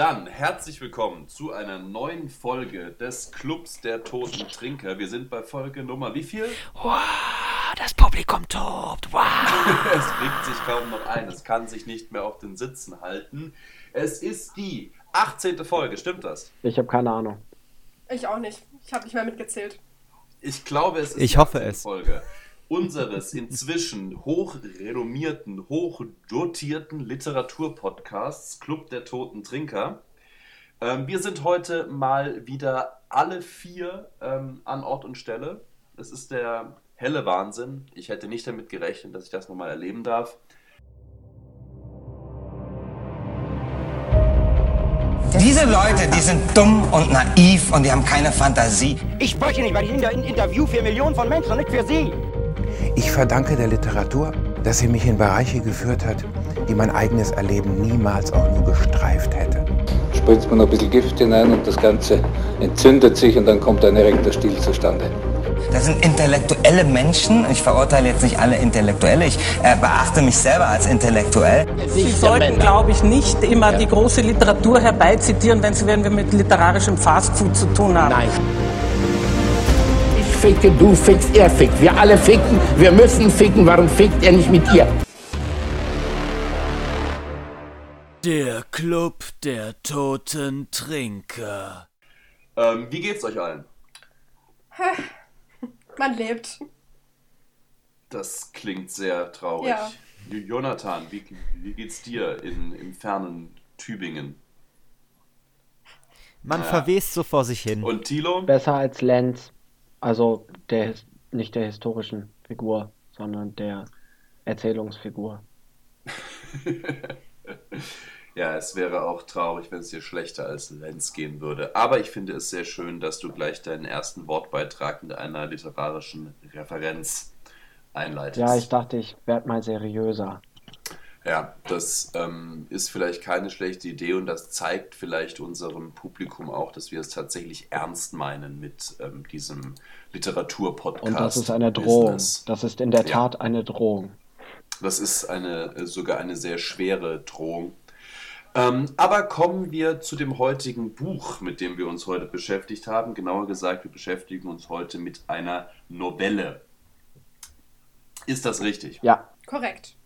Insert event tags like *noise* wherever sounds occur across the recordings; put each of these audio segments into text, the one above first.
Dann herzlich willkommen zu einer neuen Folge des Clubs der Toten Trinker. Wir sind bei Folge Nummer wie viel? Wow, das Publikum tobt. Wow. *laughs* es regt sich kaum noch ein. Es kann sich nicht mehr auf den Sitzen halten. Es ist die 18. Folge, stimmt das? Ich habe keine Ahnung. Ich auch nicht. Ich habe nicht mehr mitgezählt. Ich glaube, es ist ich die hoffe 18. es. Folge unseres inzwischen hochrenommierten, hochdotierten Literaturpodcasts Club der Toten Trinker. Ähm, wir sind heute mal wieder alle vier ähm, an Ort und Stelle. Es ist der helle Wahnsinn. Ich hätte nicht damit gerechnet, dass ich das nochmal erleben darf. Diese Leute, die sind dumm und naiv und die haben keine Fantasie. Ich spreche nicht, weil ich in ein Interview für Millionen von Menschen und nicht für Sie. Ich verdanke der Literatur, dass sie mich in Bereiche geführt hat, die mein eigenes Erleben niemals auch nur gestreift hätte. Spritzt man ein bisschen Gift hinein und das Ganze entzündet sich und dann kommt ein erregter Stil zustande. Das sind intellektuelle Menschen. Ich verurteile jetzt nicht alle Intellektuelle. Ich äh, beachte mich selber als intellektuell. Sie sollten, glaube ich, nicht immer die große Literatur herbeizitieren, wenn Sie wenn wir mit literarischem Fastfood zu tun haben. Nein. Ficke, du fickst, er fickt. Wir alle ficken. Wir müssen ficken. Warum fickt er nicht mit ihr? Der Club der Toten Trinker. Ähm, wie geht's euch allen? *laughs* Man lebt. Das klingt sehr traurig. Ja. Jonathan, wie, wie geht's dir in, im fernen Tübingen? Man Ja. verwest so vor sich hin. Und Thilo? Besser als Lenz. Also der nicht der historischen Figur, sondern der Erzählungsfigur. *laughs* Ja, es wäre auch traurig, wenn es dir schlechter als Lenz gehen würde. Aber ich finde es sehr schön, dass du gleich deinen ersten Wortbeitrag mit einer literarischen Referenz einleitest. Ja, ich dachte, ich werde mal seriöser. Ja, das ähm, ist vielleicht keine schlechte Idee und das zeigt vielleicht unserem Publikum auch, dass wir es tatsächlich ernst meinen mit ähm, diesem Literaturpodcast. Und das ist eine Drohung. Business. Das ist in der Ja. Tat eine Drohung. Das ist eine, äh, sogar eine sehr schwere Drohung. Ähm, aber kommen wir zu dem heutigen Buch, mit dem wir uns heute beschäftigt haben. Genauer gesagt, wir beschäftigen uns heute mit einer Novelle. Ist das richtig? Ja, Korrekt.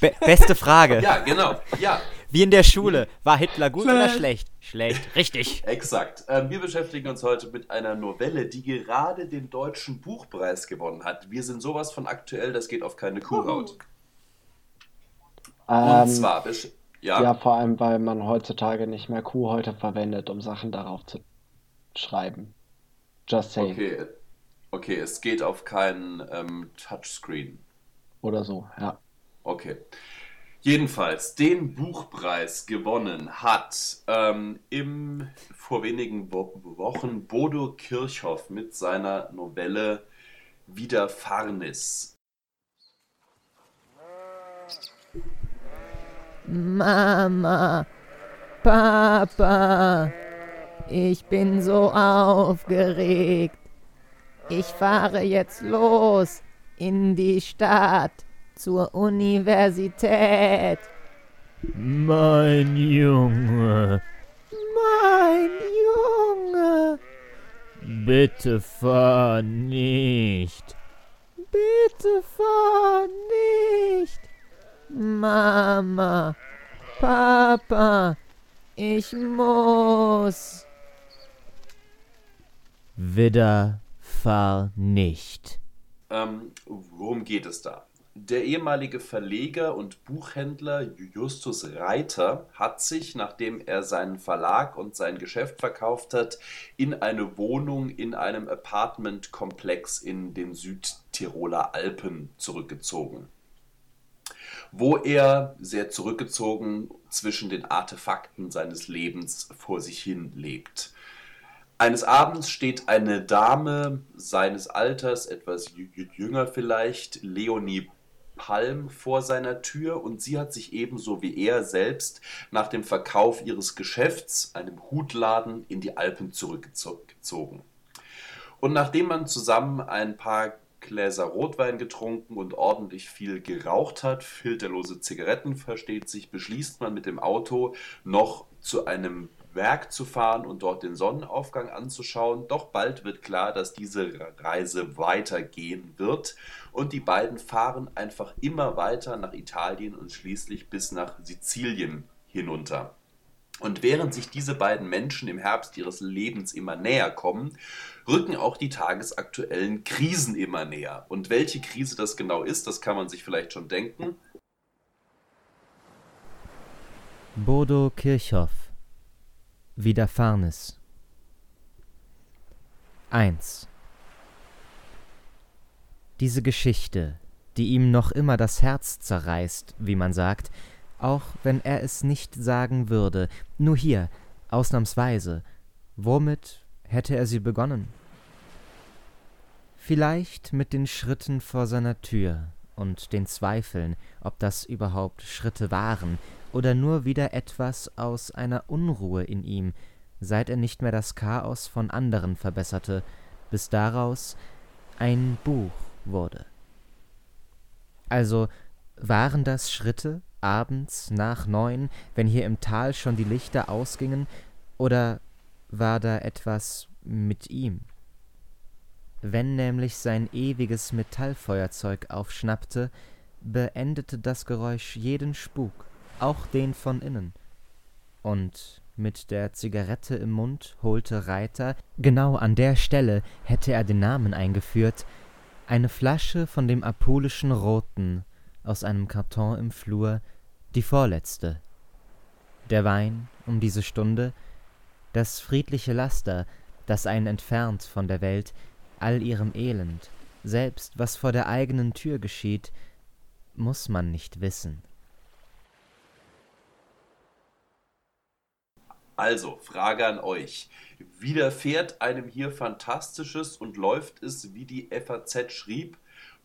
Be beste Frage. Ja, genau. Ja, Wie in der Schule. War Hitler gut oder schlecht? Schlecht. Richtig. exakt. Ähm, wir beschäftigen uns heute mit einer Novelle, die gerade den Deutschen Buchpreis gewonnen hat. Wir sind sowas von aktuell, das geht auf keine Kuhhaut. Und ähm, zwar, besch- ja, ja, vor allem, weil man heutzutage nicht mehr Kuhhäute verwendet, um Sachen darauf zu schreiben. Just saying. okay. Okay, es geht auf keinen ähm, Touchscreen. Oder so, ja. Okay. Jedenfalls, den Buchpreis gewonnen hat ähm, im, vor wenigen Wo Wochen Bodo Kirchhoff mit seiner Novelle Widerfarnis. Mama, Papa, ich bin so aufgeregt. Ich fahre jetzt los in die Stadt zur Universität. Mein Junge, Mein Junge, bitte fahr nicht. bitte fahr nicht. Mama, Papa, ich muss. Widder, fahr nicht. Ähm, worum geht es da? Der ehemalige Verleger und Buchhändler Justus Reiter hat sich, nachdem er seinen Verlag und sein Geschäft verkauft hat, in eine Wohnung in einem Apartmentkomplex in den Südtiroler Alpen zurückgezogen, wo er sehr zurückgezogen zwischen den Artefakten seines Lebens vor sich hin lebt. Eines Abends steht eine Dame seines Alters, etwas jü- jünger vielleicht, Leonie Palm, vor seiner Tür und sie hat sich ebenso wie er selbst nach dem Verkauf ihres Geschäfts, einem Hutladen, in die Alpen zurückgezogen. Und nachdem man zusammen ein paar Gläser Rotwein getrunken und ordentlich viel geraucht hat, filterlose Zigaretten versteht sich, beschließt man mit dem Auto noch zu einem Berg zu fahren und dort den Sonnenaufgang anzuschauen. Doch bald wird klar, dass diese Reise weitergehen wird und die beiden fahren einfach immer weiter nach Italien und schließlich bis nach Sizilien hinunter. Und während sich diese beiden Menschen im Herbst ihres Lebens immer näher kommen, rücken auch die tagesaktuellen Krisen immer näher. Und welche Krise das genau ist, das kann man sich vielleicht schon denken. Bodo Kirchhoff Widerfahrnis 1 Diese Geschichte, die ihm noch immer das Herz zerreißt, wie man sagt, auch wenn er es nicht sagen würde, nur hier, ausnahmsweise, womit hätte er sie begonnen? Vielleicht mit den Schritten vor seiner Tür und den Zweifeln, ob das überhaupt Schritte waren, oder nur wieder etwas aus einer Unruhe in ihm, seit er nicht mehr das Chaos von anderen verbesserte, bis daraus ein Buch wurde. Also waren das Schritte abends nach neun, wenn hier im Tal schon die Lichter ausgingen, oder war da etwas mit ihm? Wenn nämlich sein ewiges Metallfeuerzeug aufschnappte, beendete das Geräusch jeden Spuk, auch den von innen. Und mit der Zigarette im Mund holte Reiter, genau an der Stelle hätte er den Namen eingeführt, eine Flasche von dem apulischen Roten aus einem Karton im Flur, die vorletzte. Der Wein um diese Stunde, das friedliche Laster, das einen entfernt von der Welt, all ihrem Elend, selbst was vor der eigenen Tür geschieht, muss man nicht wissen. Also, Frage an euch. Widerfährt einem hier Fantastisches und läuft es, wie die FAZ schrieb,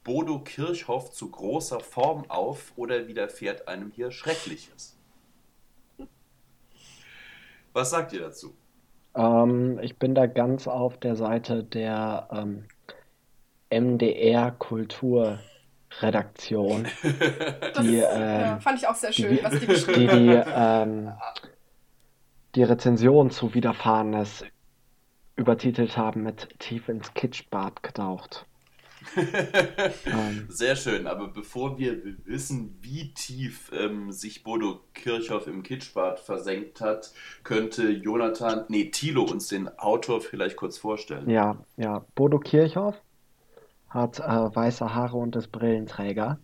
Bodo Kirchhoff zu großer Form auf oder widerfährt einem hier Schreckliches? Was sagt ihr dazu? Ähm, ich bin da ganz auf der Seite der ähm, MDR Kulturredaktion. *laughs* die, ähm, ja, fand ich auch sehr schön, die, was die geschrieben die, die, ähm, die Rezension zu Widerfahrenes übertitelt haben mit Tief ins Kitschbad getaucht. *laughs* ähm, Sehr schön, aber bevor wir wissen, wie tief ähm, sich Bodo Kirchhoff im Kitschbad versenkt hat, könnte Jonathan, nee, Thilo uns den Autor vielleicht kurz vorstellen. Ja, ja, Bodo Kirchhoff hat äh, weiße Haare und ist Brillenträger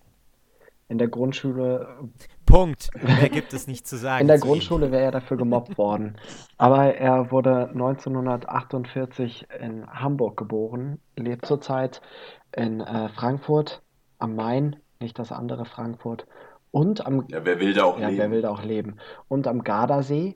in der Grundschule. Punkt. Mehr *laughs* gibt es nicht zu sagen. In der Grundschule wäre er dafür gemobbt worden. Aber er wurde 1948 in Hamburg geboren, lebt zurzeit in äh, Frankfurt am Main, nicht das andere Frankfurt. Und am. Ja, wer will da auch ja, leben? Wer will da auch leben? Und am Gardasee.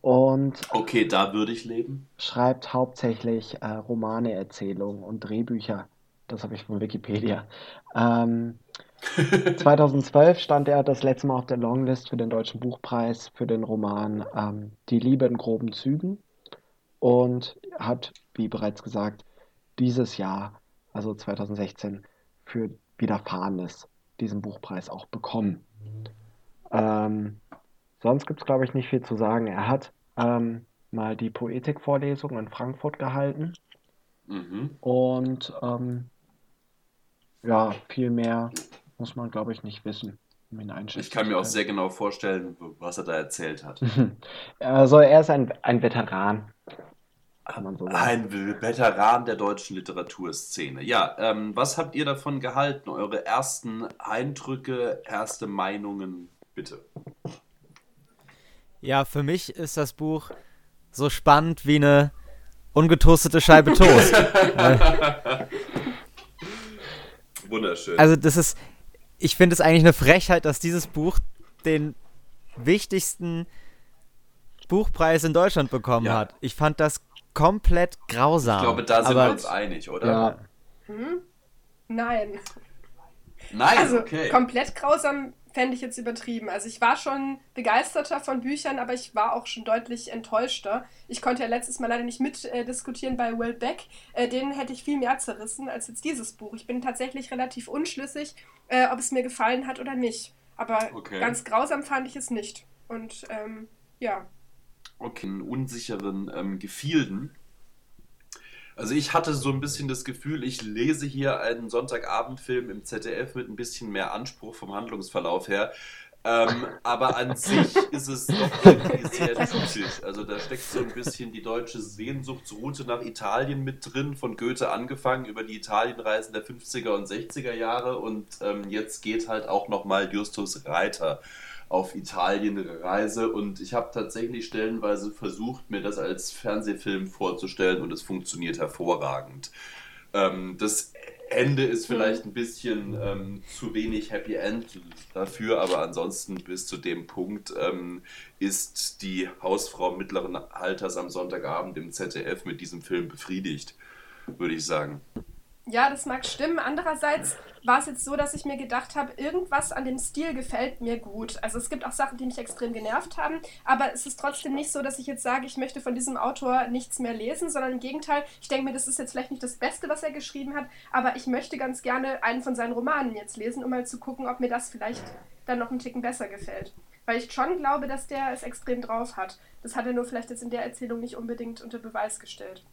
Und. Okay, da würde ich leben. Schreibt hauptsächlich äh, Romane, Erzählungen und Drehbücher. Das habe ich von Wikipedia. Ähm, 2012 stand er das letzte Mal auf der Longlist für den Deutschen Buchpreis für den Roman ähm, Die Liebe in groben Zügen und hat, wie bereits gesagt, dieses Jahr, also 2016, für Widerfahrenes diesen Buchpreis auch bekommen. Ähm, sonst gibt es, glaube ich, nicht viel zu sagen. Er hat ähm, mal die Poetikvorlesung in Frankfurt gehalten Mhm. und ähm, ja, viel mehr muss man, glaube ich, nicht wissen, um ihn einschätzen Ich kann mir auch sehr genau vorstellen, was er da erzählt hat. Also *laughs* er ist ein, ein Veteran, kann man so. Ein Veteran der deutschen Literaturszene. Ja, ähm, was habt ihr davon gehalten? Eure ersten Eindrücke, erste Meinungen, bitte. Ja, für mich ist das Buch so spannend wie eine ungetoastete Scheibe Toast. *laughs* Wunderschön. Also das ist, ich finde es eigentlich eine Frechheit, dass dieses Buch den wichtigsten Buchpreis in Deutschland bekommen Ja. hat. Ich fand das komplett grausam. ich glaube, da sind aber wir uns einig, oder? Ja, Hm? Nein. Nein, Also okay. komplett grausam fände ich jetzt übertrieben. Also ich war schon begeisterter von Büchern, aber ich war auch schon deutlich enttäuschter. Ich konnte ja letztes Mal leider nicht mitdiskutieren äh, bei Will Beck. Äh, den hätte ich viel mehr zerrissen als jetzt dieses Buch. Ich bin tatsächlich relativ unschlüssig, äh, ob es mir gefallen hat oder nicht. Aber okay. ganz grausam fand ich es nicht. Und ähm, ja. Okay, in unsicheren ähm, Gefilden also ich hatte so ein bisschen das Gefühl, ich lese hier einen Sonntagabendfilm im ZDF mit ein bisschen mehr Anspruch vom Handlungsverlauf her. Ähm, aber an sich ist es doch irgendwie sehr typisch. Also da steckt so ein bisschen die deutsche Sehnsuchtsroute nach Italien mit drin, von Goethe angefangen über die Italienreisen der 50er und 60er Jahre und ähm, jetzt geht halt auch nochmal Justus Reiter auf Italienreise und ich habe tatsächlich stellenweise versucht, mir das als Fernsehfilm vorzustellen und es funktioniert hervorragend. Ähm, das Ende ist vielleicht ein bisschen ähm, zu wenig Happy End dafür, aber ansonsten bis zu dem Punkt ähm, ist die Hausfrau mittleren Alters am Sonntagabend im ZDF mit diesem Film befriedigt, würde ich sagen. Ja, das mag stimmen. Andererseits war es jetzt so, dass ich mir gedacht habe, irgendwas an dem Stil gefällt mir gut. Also es gibt auch Sachen, die mich extrem genervt haben, aber es ist trotzdem nicht so, dass ich jetzt sage, ich möchte von diesem Autor nichts mehr lesen, sondern im Gegenteil, ich denke mir, das ist jetzt vielleicht nicht das Beste, was er geschrieben hat, aber ich möchte ganz gerne einen von seinen Romanen jetzt lesen, um mal zu gucken, ob mir das vielleicht dann noch einen Ticken besser gefällt. Weil ich schon glaube, dass der es extrem drauf hat. Das hat er nur vielleicht jetzt in der Erzählung nicht unbedingt unter Beweis gestellt.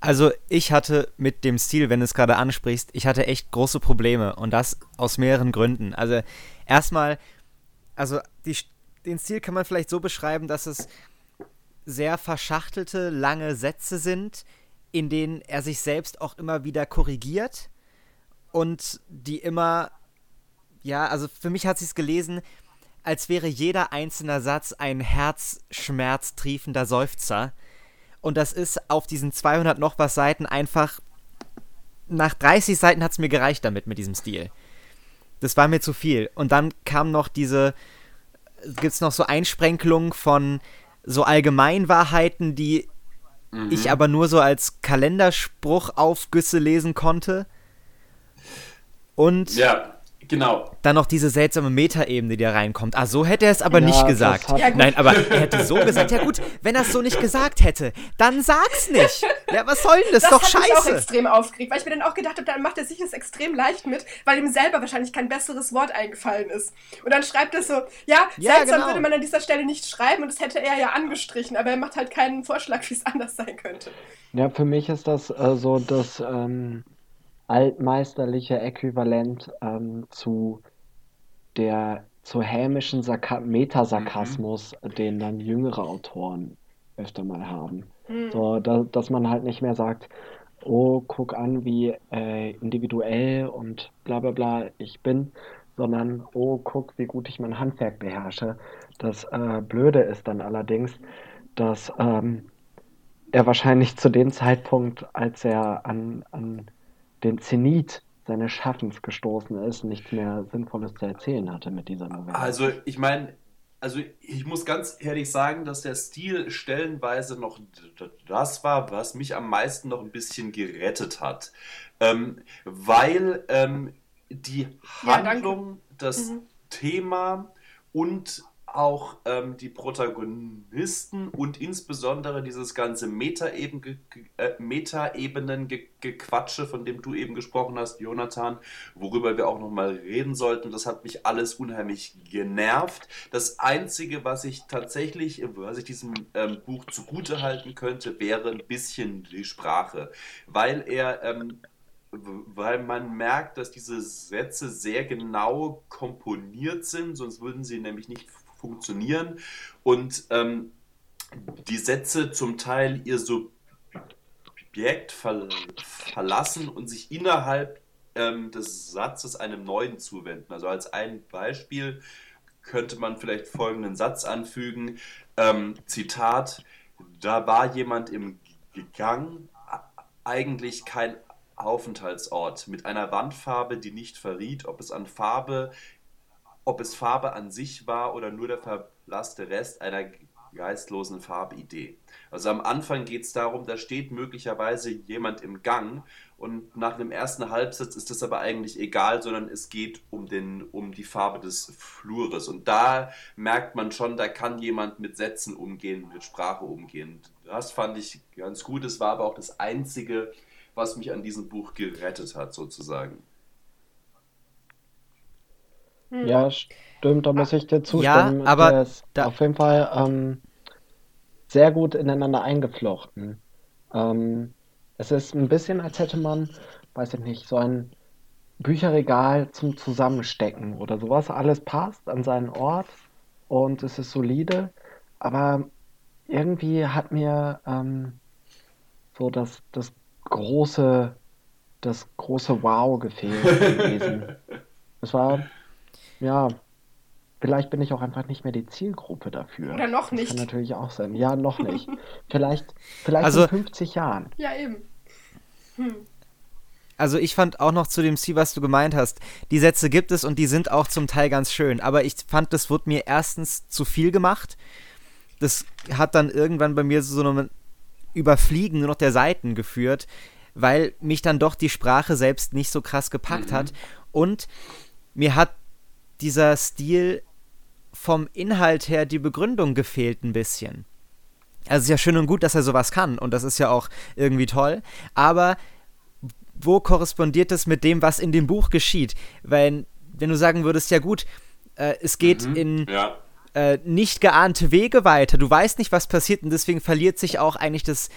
Also ich hatte mit dem Stil, wenn du es gerade ansprichst, ich hatte echt große Probleme und das aus mehreren Gründen. Also erstmal, also die, den Stil kann man vielleicht so beschreiben, dass es sehr verschachtelte, lange Sätze sind, in denen er sich selbst auch immer wieder korrigiert und die immer, ja, also für mich hat sie es gelesen, als wäre jeder einzelne Satz ein herzschmerztriefender Seufzer und das ist auf diesen 200 noch was Seiten einfach. Nach 30 Seiten hat es mir gereicht damit, mit diesem Stil. Das war mir zu viel. Und dann kam noch diese. Gibt es noch so Einsprenkelungen von so Allgemeinwahrheiten, die mhm. ich aber nur so als Kalenderspruch aufgüsse lesen konnte. Und. Ja. Genau. Dann noch diese seltsame Metaebene, die da reinkommt. Ah, so hätte er es aber ja, nicht gesagt. Ja, Nein, aber er hätte so gesagt. Ja gut, wenn er es so nicht gesagt hätte, dann sag's nicht. Ja, was soll denn das? das doch scheiße. Das hat mich auch extrem aufgeregt, weil ich mir dann auch gedacht habe, dann macht er sich das extrem leicht mit, weil ihm selber wahrscheinlich kein besseres Wort eingefallen ist. Und dann schreibt er so, ja, ja seltsam genau. würde man an dieser Stelle nicht schreiben und das hätte er ja angestrichen, aber er macht halt keinen Vorschlag, *laughs* wie es anders sein könnte. Ja, für mich ist das äh, so, dass... Ähm altmeisterliche Äquivalent ähm, zu der zu hämischen Sarka Metasarkasmus, mhm. den dann jüngere Autoren öfter mal haben. Mhm. So, da, dass man halt nicht mehr sagt, oh, guck an, wie äh, individuell und bla bla bla ich bin, sondern oh, guck, wie gut ich mein Handwerk beherrsche. Das äh, Blöde ist dann allerdings, dass ähm, er wahrscheinlich zu dem Zeitpunkt, als er an, an den Zenit seines Schaffens gestoßen ist, nichts mehr Sinnvolles zu erzählen hatte mit dieser Novelle. Also ich meine, also ich muss ganz ehrlich sagen, dass der Stil stellenweise noch das war, was mich am meisten noch ein bisschen gerettet hat. Ähm, weil ähm, die Handlung, ja, das mhm. Thema und auch ähm, die Protagonisten und insbesondere dieses ganze Meta-Ebenen-Gequatsche, äh, von dem du eben gesprochen hast, Jonathan, worüber wir auch nochmal reden sollten, das hat mich alles unheimlich genervt. Das Einzige, was ich tatsächlich, was ich diesem ähm, Buch zugute halten könnte, wäre ein bisschen die Sprache, weil er ähm, weil man merkt, dass diese Sätze sehr genau komponiert sind, sonst würden sie nämlich nicht funktionieren und ähm, die Sätze zum Teil ihr Subjekt ver verlassen und sich innerhalb ähm, des Satzes einem neuen zuwenden. Also als ein Beispiel könnte man vielleicht folgenden Satz anfügen. Ähm, Zitat, da war jemand im Gang, eigentlich kein Aufenthaltsort, mit einer Wandfarbe, die nicht verriet, ob es an Farbe ob es Farbe an sich war oder nur der verblasste Rest einer geistlosen Farbidee. Also am Anfang geht es darum, da steht möglicherweise jemand im Gang und nach einem ersten Halbsatz ist das aber eigentlich egal, sondern es geht um, den, um die Farbe des Flures. Und da merkt man schon, da kann jemand mit Sätzen umgehen, mit Sprache umgehen. Das fand ich ganz gut. Es war aber auch das Einzige, was mich an diesem Buch gerettet hat, sozusagen. Hm. Ja, stimmt, da muss ich dir zustimmen. Ja, aber da auf jeden Fall ähm, sehr gut ineinander eingeflochten. Ähm, es ist ein bisschen, als hätte man, weiß ich nicht, so ein Bücherregal zum Zusammenstecken oder sowas. Alles passt an seinen Ort und es ist solide, aber irgendwie hat mir ähm, so das, das große, das große Wow gefehlt gewesen. *laughs* Es war, ja, vielleicht bin ich auch einfach nicht mehr die Zielgruppe dafür. Oder noch nicht. Das kann natürlich auch sein. Ja, noch nicht. *laughs* vielleicht, vielleicht also, in 50 Jahren. Ja, eben. Hm. Also ich fand auch noch zu dem C, was du gemeint hast, die Sätze gibt es und die sind auch zum Teil ganz schön. Aber ich fand, das wurde mir erstens zu viel gemacht. Das hat dann irgendwann bei mir so ein Überfliegen nur noch der Seiten geführt, weil mich dann doch die Sprache selbst nicht so krass gepackt mhm. hat. Und mir hat dieser Stil vom Inhalt her die Begründung gefehlt ein bisschen. Also es ist ja schön und gut, dass er sowas kann und das ist ja auch irgendwie toll, aber wo korrespondiert das mit dem, was in dem Buch geschieht? Weil, wenn du sagen würdest, ja gut, äh, es geht mhm, in ja. äh, nicht geahnte Wege weiter, du weißt nicht, was passiert und deswegen verliert sich auch eigentlich das,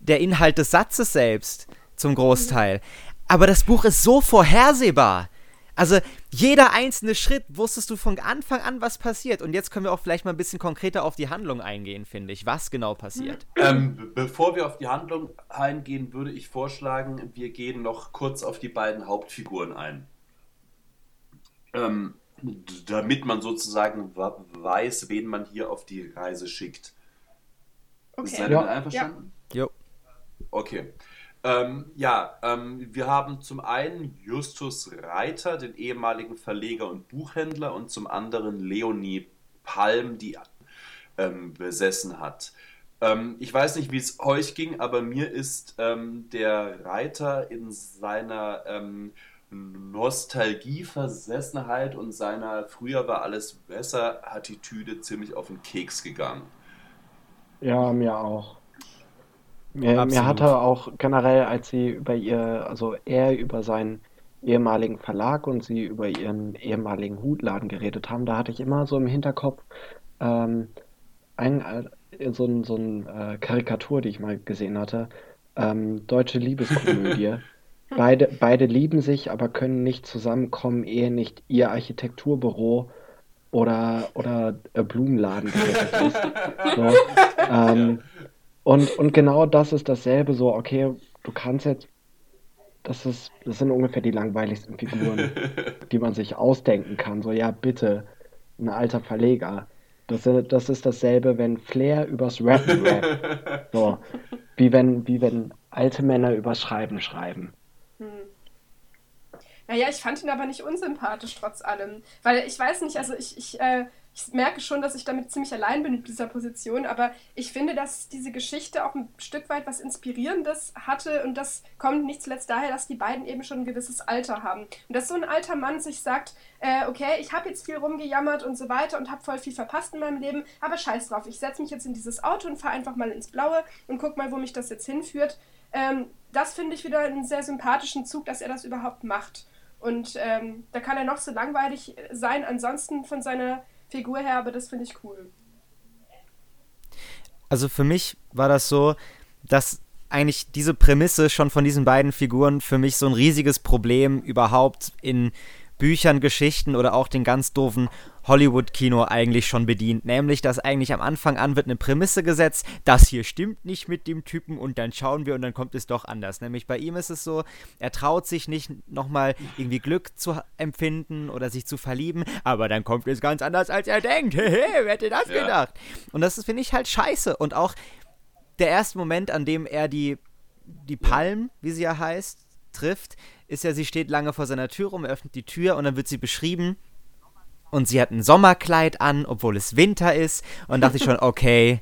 der Inhalt des Satzes selbst zum Großteil. Aber das Buch ist so vorhersehbar. Also jeder einzelne Schritt wusstest du von Anfang an, was passiert. Und jetzt können wir auch vielleicht mal ein bisschen konkreter auf die Handlung eingehen, finde ich. Was genau passiert? Ähm, bevor wir auf die Handlung eingehen, würde ich vorschlagen, wir gehen noch kurz auf die beiden Hauptfiguren ein. Ähm, damit man sozusagen weiß, wen man hier auf die Reise schickt. Okay. Seid ihr ja. einverstanden? Ja. Jo. Okay. Ähm, ja, ähm, wir haben zum einen Justus Reiter, den ehemaligen Verleger und Buchhändler, und zum anderen Leonie Palm, die ähm, besessen hat. Ähm, ich weiß nicht, wie es euch ging, aber mir ist ähm, der Reiter in seiner ähm, Nostalgieversessenheit und seiner früher war alles besser Attitüde ziemlich auf den Keks gegangen. Ja, mir auch. Mir, mir hatte auch generell, als sie über ihr, also er über seinen ehemaligen Verlag und sie über ihren ehemaligen Hutladen geredet haben, da hatte ich immer so im Hinterkopf ähm, ein, äh, so ein, so ein äh, Karikatur, die ich mal gesehen hatte. Ähm, deutsche Liebeskomödie. *laughs* beide, beide lieben sich, aber können nicht zusammenkommen, ehe nicht ihr Architekturbüro oder, oder Blumenladen gerettet ist. *laughs* So, ähm, und, und genau das ist dasselbe so, okay, du kannst jetzt, das ist, das sind ungefähr die langweiligsten Figuren, *laughs* die man sich ausdenken kann. So, ja, bitte, ein alter Verleger. Das, das ist dasselbe, wenn Flair übers Rappen *laughs* rappt. So, wie wenn, wie wenn alte Männer übers Schreiben schreiben. Hm. Naja, ich fand ihn aber nicht unsympathisch trotz allem. Weil ich weiß nicht, also ich, ich äh, ich merke schon, dass ich damit ziemlich allein bin mit dieser Position, aber ich finde, dass diese Geschichte auch ein Stück weit was Inspirierendes hatte und das kommt nicht zuletzt daher, dass die beiden eben schon ein gewisses Alter haben. Und dass so ein alter Mann sich sagt, äh, okay, ich habe jetzt viel rumgejammert und so weiter und habe voll viel verpasst in meinem Leben, aber scheiß drauf, ich setze mich jetzt in dieses Auto und fahre einfach mal ins Blaue und guck mal, wo mich das jetzt hinführt. Ähm, das finde ich wieder einen sehr sympathischen Zug, dass er das überhaupt macht. Und ähm, da kann er noch so langweilig sein, ansonsten von seiner Figur her, aber das finde ich cool. Also für mich war das so, dass eigentlich diese Prämisse schon von diesen beiden Figuren für mich so ein riesiges Problem überhaupt in Büchern, Geschichten oder auch den ganz doofen Hollywood-Kino eigentlich schon bedient. Nämlich, dass eigentlich am Anfang an wird eine Prämisse gesetzt, das hier stimmt nicht mit dem Typen und dann schauen wir und dann kommt es doch anders. Nämlich bei ihm ist es so, er traut sich nicht nochmal irgendwie Glück zu empfinden oder sich zu verlieben, aber dann kommt es ganz anders, als er denkt. *laughs* Hehe, wer hätte das ja. gedacht? Und das finde ich halt scheiße. Und auch der erste Moment, an dem er die, die Palm, wie sie ja heißt, trifft, ist ja, sie steht lange vor seiner Tür rum, er öffnet die Tür und dann wird sie beschrieben und sie hat ein Sommerkleid an, obwohl es Winter ist. Und dachte ich schon, *laughs* okay,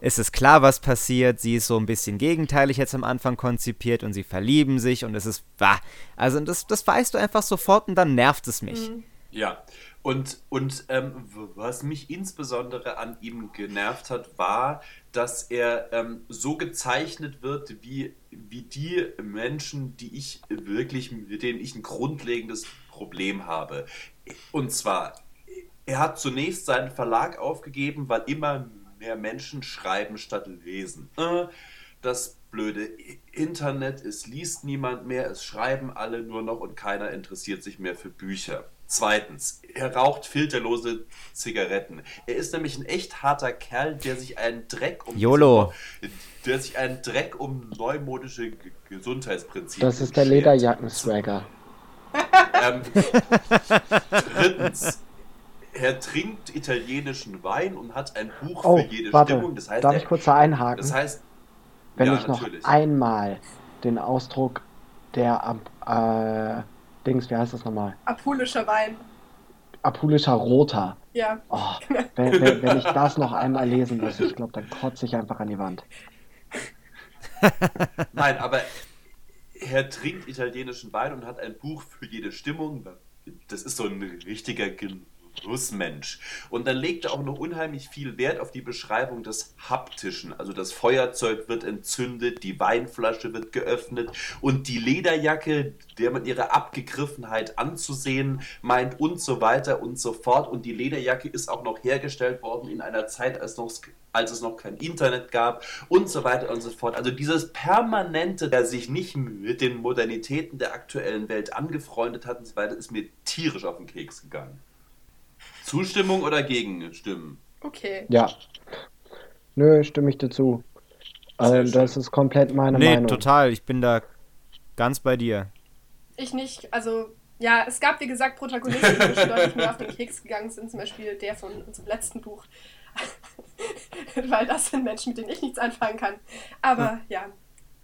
es ist klar, was passiert. Sie ist so ein bisschen gegenteilig jetzt am Anfang konzipiert und sie verlieben sich und es ist, bah. Also das, das weißt du einfach sofort und dann nervt es mich. Mhm. Ja, und, und ähm, was mich insbesondere an ihm genervt hat, war, dass er ähm, so gezeichnet wird wie, wie die Menschen, die ich wirklich, mit denen ich ein grundlegendes Problem habe. Und zwar, er hat zunächst seinen Verlag aufgegeben, weil immer mehr Menschen schreiben statt lesen. Äh, das blöde Internet, es liest niemand mehr, es schreiben alle nur noch und keiner interessiert sich mehr für Bücher. Zweitens, er raucht filterlose Zigaretten. Er ist nämlich ein echt harter Kerl, der sich einen Dreck um YOLO. der sich einen Dreck um neumodische Gesundheitsprinzipien Das ist der. Lederjacken-Swagger. Ähm, drittens, er trinkt italienischen Wein und hat ein Buch Oh, für jede warte, Stimmung. Das heißt, darf er, ich kurz da einhaken? Das heißt, Wenn ja, ich noch natürlich. einmal den Ausdruck der äh, Dings, wie heißt das nochmal? Apulischer Wein. Apulischer Roter. Ja. Oh, wenn, wenn, wenn ich das noch einmal lesen muss, ich glaube, dann kotze ich einfach an die Wand. Nein, aber er trinkt italienischen Wein und hat ein Buch für jede Stimmung. Das ist so ein richtiger Genussmensch. Und dann legt er auch noch unheimlich viel Wert auf die Beschreibung des Haptischen. Also das Feuerzeug wird entzündet, die Weinflasche wird geöffnet und die Lederjacke, der man ihre Abgegriffenheit anzusehen meint und so weiter und so fort. Und die Lederjacke ist auch noch hergestellt worden in einer Zeit, als noch als es noch kein Internet gab und so weiter und so fort. Also dieses permanente, der sich nicht mit den Modernitäten der aktuellen Welt angefreundet hat und so weiter, ist mir tierisch auf den Keks gegangen. Zustimmung oder Gegenstimmen? Okay. Ja. Nö, stimme ich dir zu. Also, das ist komplett meine nee, Meinung. total. Ich bin da ganz bei dir. Ich nicht. Also, ja, es gab, wie gesagt, Protagonisten, die *laughs* deutlich mehr auf den Keks gegangen sind. Zum Beispiel der von unserem letzten Buch. *laughs* Weil das sind Menschen, mit denen ich nichts anfangen kann. Aber ja,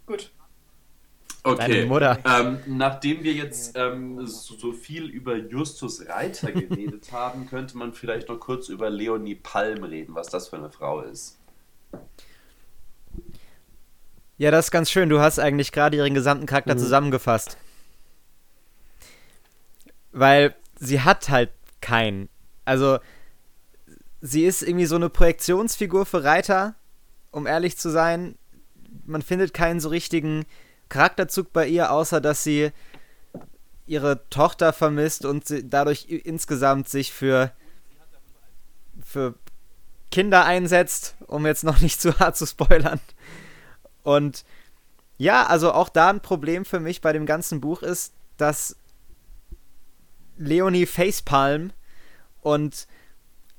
gut. Okay, Deine Mutter. Ähm, nachdem wir jetzt ähm, so, so viel über Justus Reiter geredet *laughs* haben, könnte man vielleicht noch kurz über Leonie Palm reden, was das für eine Frau ist. Ja, das ist ganz schön. Du hast eigentlich gerade ihren gesamten Charakter Mhm. zusammengefasst. Weil sie hat halt keinen. Also, sie ist irgendwie so eine Projektionsfigur für Reiter, um ehrlich zu sein. Man findet keinen so richtigen Charakterzug bei ihr, außer dass sie ihre Tochter vermisst und dadurch insgesamt sich für, für Kinder einsetzt, um jetzt noch nicht zu *laughs* hart zu spoilern. Und ja, also auch da ein Problem für mich bei dem ganzen Buch ist, dass Leonie Facepalm und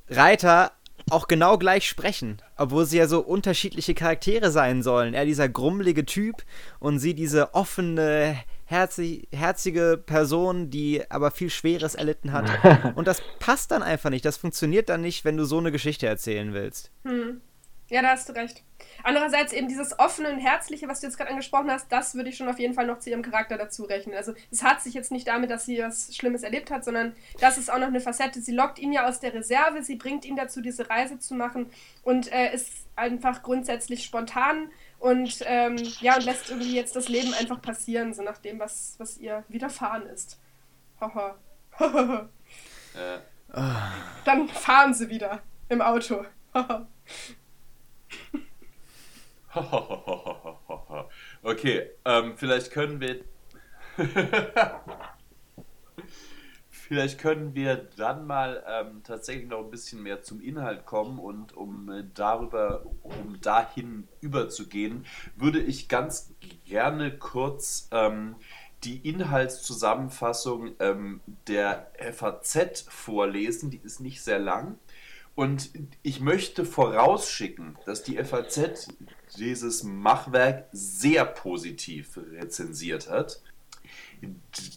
Reiter auch genau gleich sprechen, obwohl sie ja so unterschiedliche Charaktere sein sollen. Er dieser grummelige Typ und sie diese offene, herzi herzige Person, die aber viel Schweres erlitten hat. *laughs* und das passt dann einfach nicht. Das funktioniert dann nicht, wenn du so eine Geschichte erzählen willst. Hm. Ja, da hast du recht. Andererseits eben dieses offene und herzliche, was du jetzt gerade angesprochen hast, das würde ich schon auf jeden Fall noch zu ihrem Charakter dazu rechnen. Also es hat sich jetzt nicht damit, dass sie was Schlimmes erlebt hat, sondern das ist auch noch eine Facette. Sie lockt ihn ja aus der Reserve, sie bringt ihn dazu, diese Reise zu machen und äh, ist einfach grundsätzlich spontan und ähm, ja und lässt irgendwie jetzt das Leben einfach passieren, so nach dem, was, was ihr widerfahren ist. Haha. *laughs* Äh, Dann fahren sie wieder im Auto. *laughs* Okay, ähm, vielleicht können wir. *laughs* vielleicht können wir dann mal ähm, tatsächlich noch ein bisschen mehr zum Inhalt kommen und um äh, darüber, um dahin überzugehen, würde ich ganz gerne kurz ähm, die Inhaltszusammenfassung ähm, der FAZ vorlesen. Die ist nicht sehr lang. Und ich möchte vorausschicken, dass die FAZ dieses Machwerk sehr positiv rezensiert hat.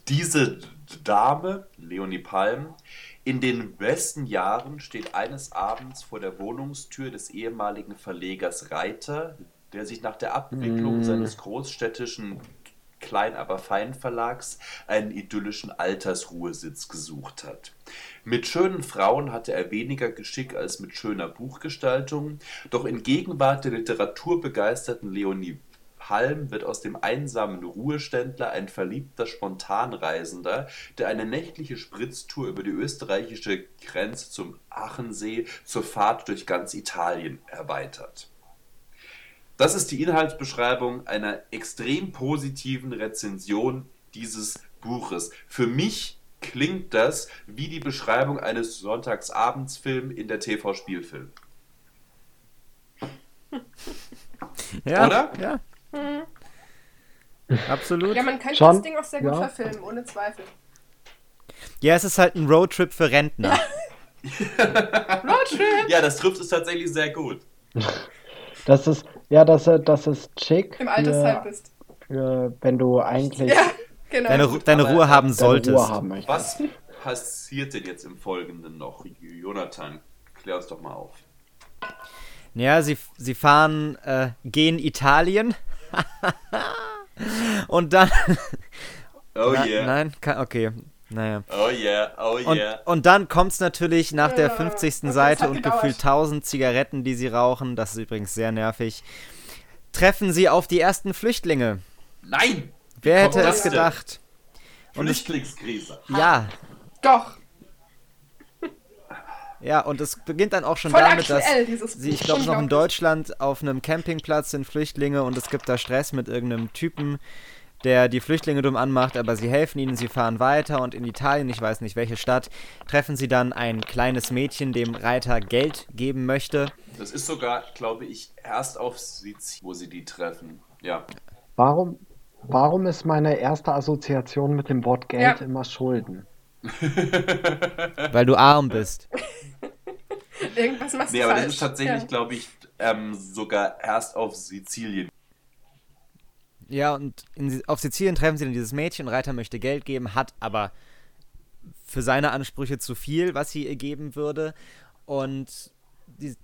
Diese Dame, Leonie Palm, in den besten Jahren steht eines Abends vor der Wohnungstür des ehemaligen Verlegers Reiter, der sich nach der Abwicklung Mm. seines großstädtischen Klein aber Fein Verlags einen idyllischen Altersruhesitz gesucht hat. Mit schönen Frauen hatte er weniger Geschick als mit schöner Buchgestaltung, doch in Gegenwart der literaturbegeisterten Leonie Palm wird aus dem einsamen Ruheständler ein verliebter Spontanreisender, der eine nächtliche Spritztour über die österreichische Grenze zum Achensee zur Fahrt durch ganz Italien erweitert. Das ist die Inhaltsbeschreibung einer extrem positiven Rezension dieses Buches. Für mich klingt das wie die Beschreibung eines Sonntagsabendsfilms in der TV-Spielfilm. Ja, Oder? Ja. Mhm. Absolut. Ja, man könnte Schon, das Ding auch sehr gut ja. verfilmen, ohne Zweifel. Ja, es ist halt ein Roadtrip für Rentner. *laughs* *laughs* Roadtrip! Ja, das trifft es tatsächlich sehr gut. *laughs* Das ist, ja, das, äh, das ist chic. Im Altersheim für, bist. für, wenn du eigentlich Ja, genau. Deine, deine Ruhe haben deine solltest. Ruhe haben. Was passiert denn jetzt im Folgenden noch? Jonathan, klär uns doch mal auf. Ja, sie, sie fahren äh, gen Italien. *laughs* Und dann. Oh Na- yeah. Nein, okay. Naja. Oh yeah, oh Und, yeah. und dann kommt es natürlich nach der Ja, 50. das Seite und gefühlt 1000 Zigaretten, die sie rauchen. Das ist übrigens sehr nervig. Treffen sie auf die ersten Flüchtlinge. Nein! Wer hätte das es denn? gedacht? Und es, Flüchtlingskrise. ja, Doch. ja, und es beginnt dann auch schon Voll damit, dass sie, ich glaube, noch in. Deutschland auf einem Campingplatz sind Flüchtlinge und es gibt da Stress mit irgendeinem Typen, der die Flüchtlinge dumm anmacht, aber sie helfen ihnen, sie fahren weiter und in Italien, ich weiß nicht welche Stadt, treffen sie dann ein kleines Mädchen, dem Reiter Geld geben möchte. Das ist sogar, glaube ich, erst auf Sizilien, wo sie die treffen. Ja. Warum, warum ist meine erste Assoziation mit dem Wort Geld Ja. immer Schulden? *laughs* Weil du arm bist. Irgendwas machst Nee, du aber falsch. das ist tatsächlich, Ja. glaube ich, ähm, sogar erst auf Sizilien. Ja, und in, auf Sizilien treffen sie dann dieses Mädchen, Reiter möchte Geld geben, hat aber für seine Ansprüche zu viel, was sie ihr geben würde. Und die,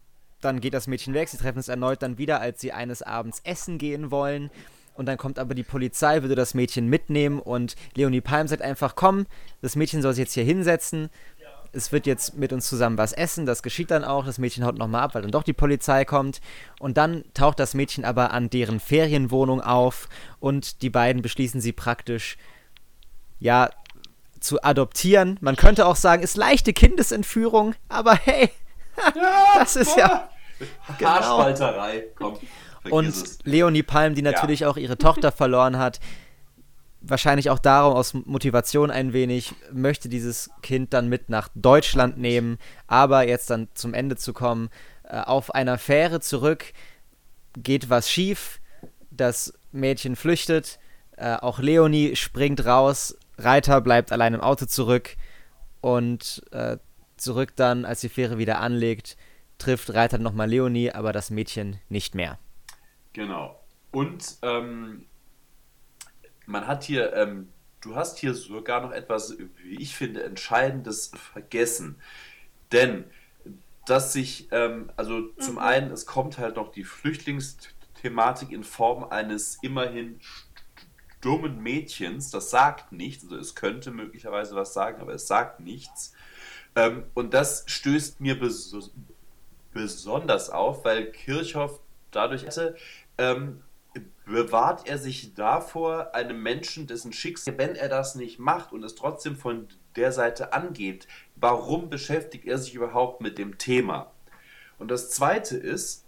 dann geht das Mädchen weg, sie treffen es erneut dann wieder, als sie eines Abends essen gehen wollen. Und dann kommt aber die Polizei, würde das Mädchen mitnehmen und Leonie Palm sagt einfach, komm, das Mädchen soll sich jetzt hier hinsetzen. Es wird jetzt mit uns zusammen was essen, das geschieht dann auch. Das Mädchen haut nochmal ab, weil dann doch die Polizei kommt. Und dann taucht das Mädchen aber an deren Ferienwohnung auf und die beiden beschließen sie praktisch, ja, zu adoptieren. Man könnte auch sagen, ist leichte Kindesentführung, aber hey, *laughs* das ist ja. Genau. Haarspalterei. Komm, Und es. Leonie Palm, die Ja. natürlich auch ihre Tochter verloren hat, wahrscheinlich auch darum aus Motivation ein wenig, möchte dieses Kind dann mit nach Deutschland nehmen, aber jetzt dann zum Ende zu kommen, äh, auf einer Fähre zurück geht was schief, das Mädchen flüchtet, äh, auch Leonie springt raus, Reiter bleibt allein im Auto zurück und äh, zurück dann, als die Fähre wieder anlegt, trifft Reiter nochmal Leonie, aber das Mädchen nicht mehr. Genau. Und ähm, man hat hier, ähm, du hast hier sogar noch etwas, wie ich finde, Entscheidendes vergessen. Denn, dass sich, ähm, also zum einen, es kommt halt noch die Flüchtlingsthematik in Form eines immerhin dummen Mädchens, das sagt nichts, also es könnte möglicherweise was sagen, aber es sagt nichts. Ähm, und das stößt mir bes besonders auf, weil Kirchhoff dadurch hatte, ähm, bewahrt er sich davor, einem Menschen, dessen Schicksal, wenn er das nicht macht und es trotzdem von der Seite angeht, warum beschäftigt er sich überhaupt mit dem Thema? Und das Zweite ist,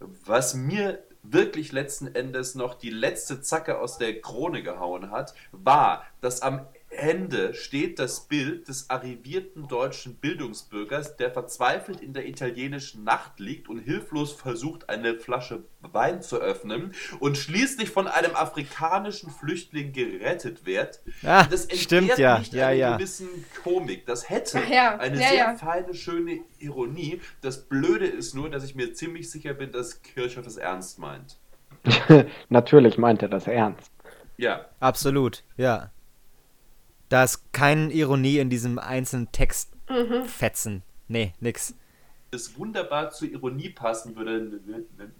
was mir wirklich letzten Endes noch die letzte Zacke aus der Krone gehauen hat, war, dass am Ende steht das Bild des arrivierten deutschen Bildungsbürgers, der verzweifelt in der italienischen Nacht liegt und hilflos versucht, eine Flasche Wein zu öffnen und schließlich von einem afrikanischen Flüchtling gerettet wird. Ah, das stimmt, ja, nicht ja, ja. gewissen Komik. Das hätte ja, eine ja, sehr ja. feine, schöne Ironie. Das Blöde ist nur, dass ich mir ziemlich sicher bin, dass Kirchhoff es ernst meint. *laughs* Natürlich meint er das ernst. Ja. Absolut, ja. Da ist keine Ironie in diesem einzelnen Text Mhm. fetzen. Nee, nix. es wunderbar zur Ironie passen würde,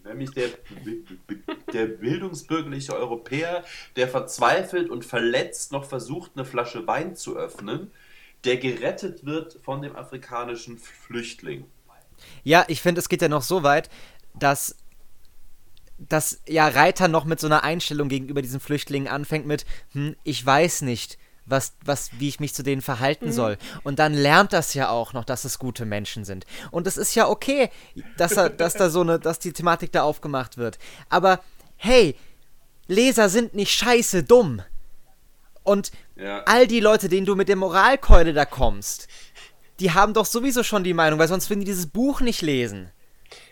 nämlich der, der bildungsbürgerliche Europäer, der verzweifelt und verletzt noch versucht, eine Flasche Wein zu öffnen, der gerettet wird von dem afrikanischen Flüchtling. Ja, ich finde, es geht ja noch so weit, dass dass ja Reiter noch mit so einer Einstellung gegenüber diesen Flüchtlingen anfängt mit, hm, ich weiß nicht, was, was, wie ich mich zu denen verhalten mhm. soll. Und dann lernt das ja auch noch, dass es gute Menschen sind. Und es ist ja okay, dass, er, dass da so eine, dass die Thematik da aufgemacht wird. Aber hey, Leser sind nicht scheiße dumm. Und ja. all die Leute, denen du mit der Moralkeule da kommst, die haben doch sowieso schon die Meinung, weil sonst würden die dieses Buch nicht lesen.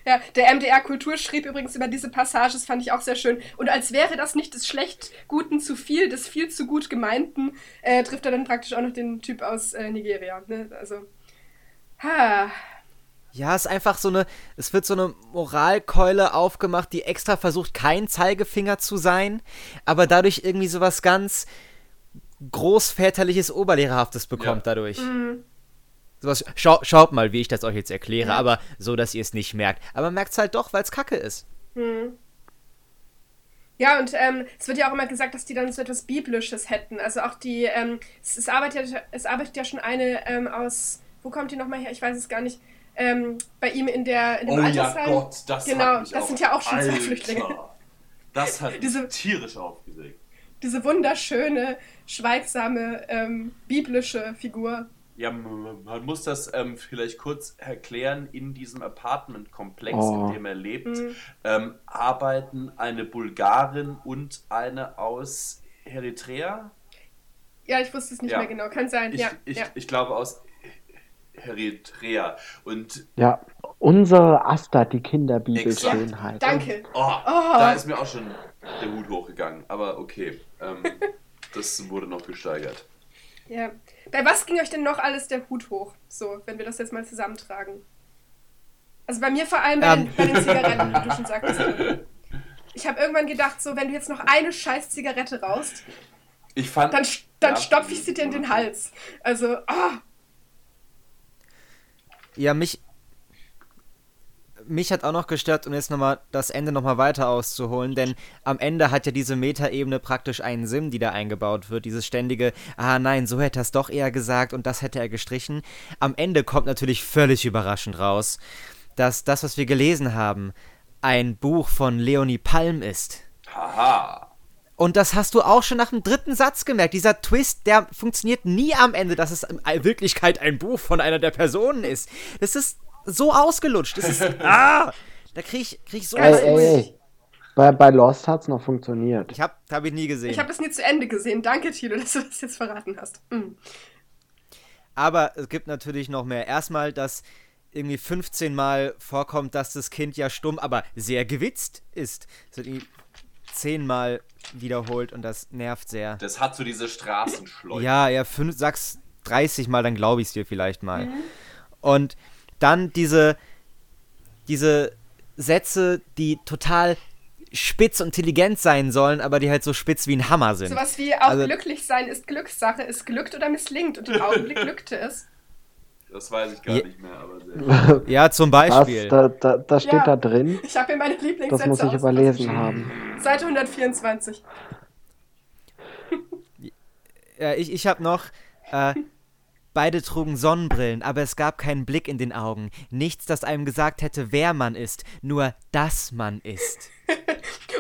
Ja, der MDR Kultur schrieb übrigens über diese Passage, das fand ich auch sehr schön. Und als wäre das nicht des schlecht Guten zu viel, des viel zu gut Gemeinten, äh, trifft er dann praktisch auch noch den Typ aus äh, Nigeria. Ne? Also, ha. Ja, es ist einfach so eine, es wird so eine Moralkeule aufgemacht, die extra versucht, kein Zeigefinger zu sein, aber dadurch irgendwie sowas ganz großväterliches, oberlehrerhaftes bekommt ja. dadurch. Mhm. Sowas, schau, schaut mal, wie ich das euch jetzt erkläre, ja. aber so, dass ihr es nicht merkt. Aber merkt es halt doch, weil es kacke ist. Hm. Ja, und ähm, es wird ja auch immer gesagt, dass die dann so etwas Biblisches hätten. Also auch die, ähm, es, es, arbeitet ja, es arbeitet ja schon eine ähm, aus, wo kommt die nochmal her? Ich weiß es gar nicht. Ähm, bei ihm in der in dem oh Altersheim. Ja Gott, das genau, das sind ja auch schon zwei Flüchtlinge. Das hat *laughs* diese, tierisch aufgeregt. Diese wunderschöne, schweigsame, ähm, biblische Figur. Ja, man muss das ähm, vielleicht kurz erklären. In diesem Apartmentkomplex, oh. in dem er lebt, mhm. ähm, arbeiten eine Bulgarin und eine aus Eritrea. Ja, ich wusste es nicht ja. mehr genau. Kann sein. Ich, ja, ich, ja. ich glaube aus Eritrea. Und ja, unsere Asta, die Kinderbibelschönheit. Danke. Oh, oh. Da ist mir auch schon der Hut hochgegangen. Aber okay, ähm, *laughs* das wurde noch gesteigert. Ja. Bei was ging euch denn noch alles der Hut hoch? So, wenn wir das jetzt mal zusammentragen. Also bei mir vor allem bei, um. den, bei den Zigaretten, wie du schon sagtest. Ich habe irgendwann gedacht, so, wenn du jetzt noch eine scheiß Zigarette raust, ich fand, dann, dann ja, stopfe ich sie dir in den Hals. Also, ah. Oh. Ja, mich, mich hat auch noch gestört, um jetzt nochmal das Ende nochmal weiter auszuholen, denn am Ende hat ja diese Metaebene praktisch einen Sim, die da eingebaut wird. Dieses ständige, ah nein, so hätte er es doch eher gesagt und das hätte er gestrichen. Am Ende kommt natürlich völlig überraschend raus, dass das, was wir gelesen haben, ein Buch von Leonie Palm ist. Haha. Und das hast du auch schon nach dem dritten Satz gemerkt. Dieser Twist, der funktioniert nie am Ende, dass es in Wirklichkeit ein Buch von einer der Personen ist. Das ist so ausgelutscht. Das ist. *laughs* ah! Da krieg ich, krieg ich so ey, ey, ey. Bei, bei Lost hat es noch funktioniert. Ich hab, hab ich nie gesehen. Ich habe das nie zu Ende gesehen. Danke, Thilo, *laughs* dass du das jetzt verraten hast. Mhm. Aber es gibt natürlich noch mehr. Erstmal, dass irgendwie 15 Mal vorkommt, dass das Kind ja stumm, aber sehr gewitzt ist. Das wird irgendwie 10 Mal wiederholt und das nervt sehr. Das hat so diese Straßenschleuder. Ja, ja, fünf, sag's 30 Mal, dann glaube ich es dir vielleicht mal. Mhm. Und dann diese, diese Sätze, die total spitz und intelligent sein sollen, aber die halt so spitz wie ein Hammer sind. Sowas wie auch also, glücklich sein ist Glückssache, ist glückt oder misslingt und im *laughs* Augenblick glückte es. Das weiß ich gar ja. nicht mehr, aber sehr *laughs* Ja, zum Beispiel. Das, da, da, steht ja. da drin. Ich habe hier meine Lieblingssätze Das muss ich überlesen haben. Seite 124. ja, ich, ich habe noch, äh, *laughs* Beide trugen Sonnenbrillen, aber es gab keinen Blick in den Augen. Nichts, das einem gesagt hätte, wer man ist, nur dass man ist. *laughs*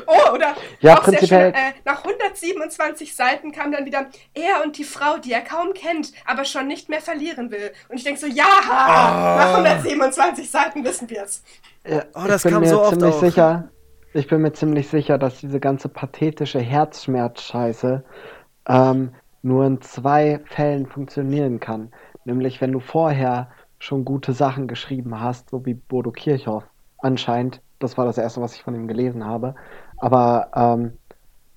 oh, oder ja, auch prinzipiell. Schön, äh, nach 127 Seiten kam dann wieder er und die Frau, die er kaum kennt, aber schon nicht mehr verlieren will. Und ich denke so, ja, oh. nach 127 Seiten wissen wir es. Ja, oh, das kam so oft ziemlich sicher. Ich bin mir ziemlich sicher, dass diese ganze pathetische Herzschmerz-Scheiße ähm, nur in zwei Fällen funktionieren kann. Nämlich wenn du vorher schon gute Sachen geschrieben hast, so wie Bodo Kirchhoff. Anscheinend, das war das erste, was ich von ihm gelesen habe. Aber ähm,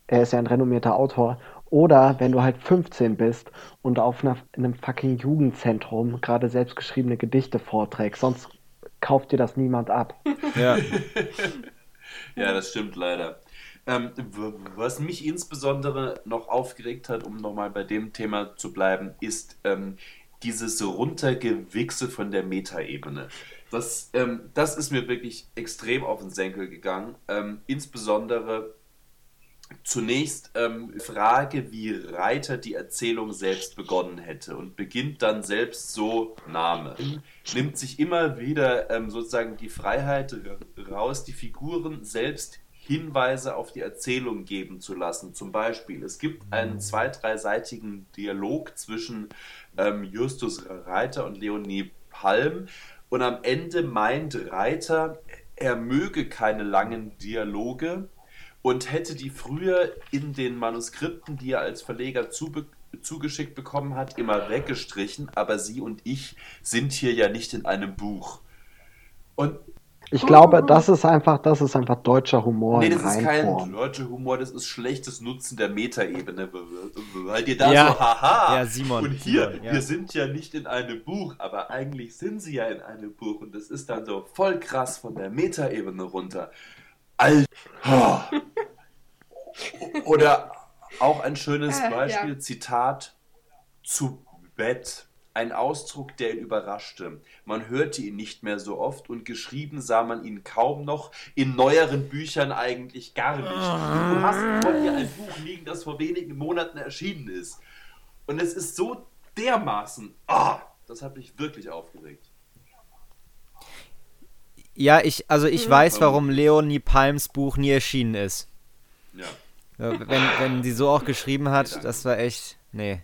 er ist ja ein renommierter Autor. Oder wenn du halt 15 bist und auf einer, in einem fucking Jugendzentrum gerade selbstgeschriebene Gedichte vorträgst. Sonst kauft dir das niemand ab. Ja. *laughs* ja, das stimmt leider. Ähm, was mich insbesondere noch aufgeregt hat, um nochmal bei dem Thema zu bleiben, ist, ähm, dieses Runtergewichse von der Metaebene. Das, ähm, das ist mir wirklich extrem auf den Senkel gegangen. Ähm, insbesondere zunächst ähm, Frage, wie Reiter die Erzählung selbst begonnen hätte und beginnt dann selbst so Name. Nimmt sich immer wieder ähm, sozusagen die Freiheit raus, die Figuren selbst Hinweise auf die Erzählung geben zu lassen. Zum Beispiel, es gibt einen zwei-, dreiseitigen Dialog zwischen ähm, Justus Reiter und Leonie Palm. Und am Ende meint Reiter, er möge keine langen Dialoge und hätte die früher in den Manuskripten, die er als Verleger zube zugeschickt bekommen hat, immer weggestrichen. Aber Sie und ich sind hier ja nicht in einem Buch. Und ich glaube, das ist einfach, das ist einfach deutscher Humor. Nee, das ist kein deutscher Humor, das ist schlechtes Nutzen der Metaebene, weil dir da Ja. so, haha, Ja, Simon, und hier, Simon, ja. wir sind ja nicht in einem Buch, aber eigentlich sind sie ja in einem Buch und das ist dann so voll krass von der Metaebene runter. Alter! *laughs* Oder auch ein schönes Äh, Beispiel, ja. Zitat, zu Bett. Ein Ausdruck, der ihn überraschte. Man hörte ihn nicht mehr so oft und geschrieben sah man ihn kaum noch, in neueren Büchern eigentlich gar nicht. Du hast vor dir ein Buch liegen, das vor wenigen Monaten erschienen ist. Und es ist so dermaßen, ah, das hat mich wirklich aufgeregt. Ja, ich, also ich Mhm. weiß, warum Leonie Palms Buch nie erschienen ist. Ja. Wenn, wenn sie so auch geschrieben hat, das war echt. Nee,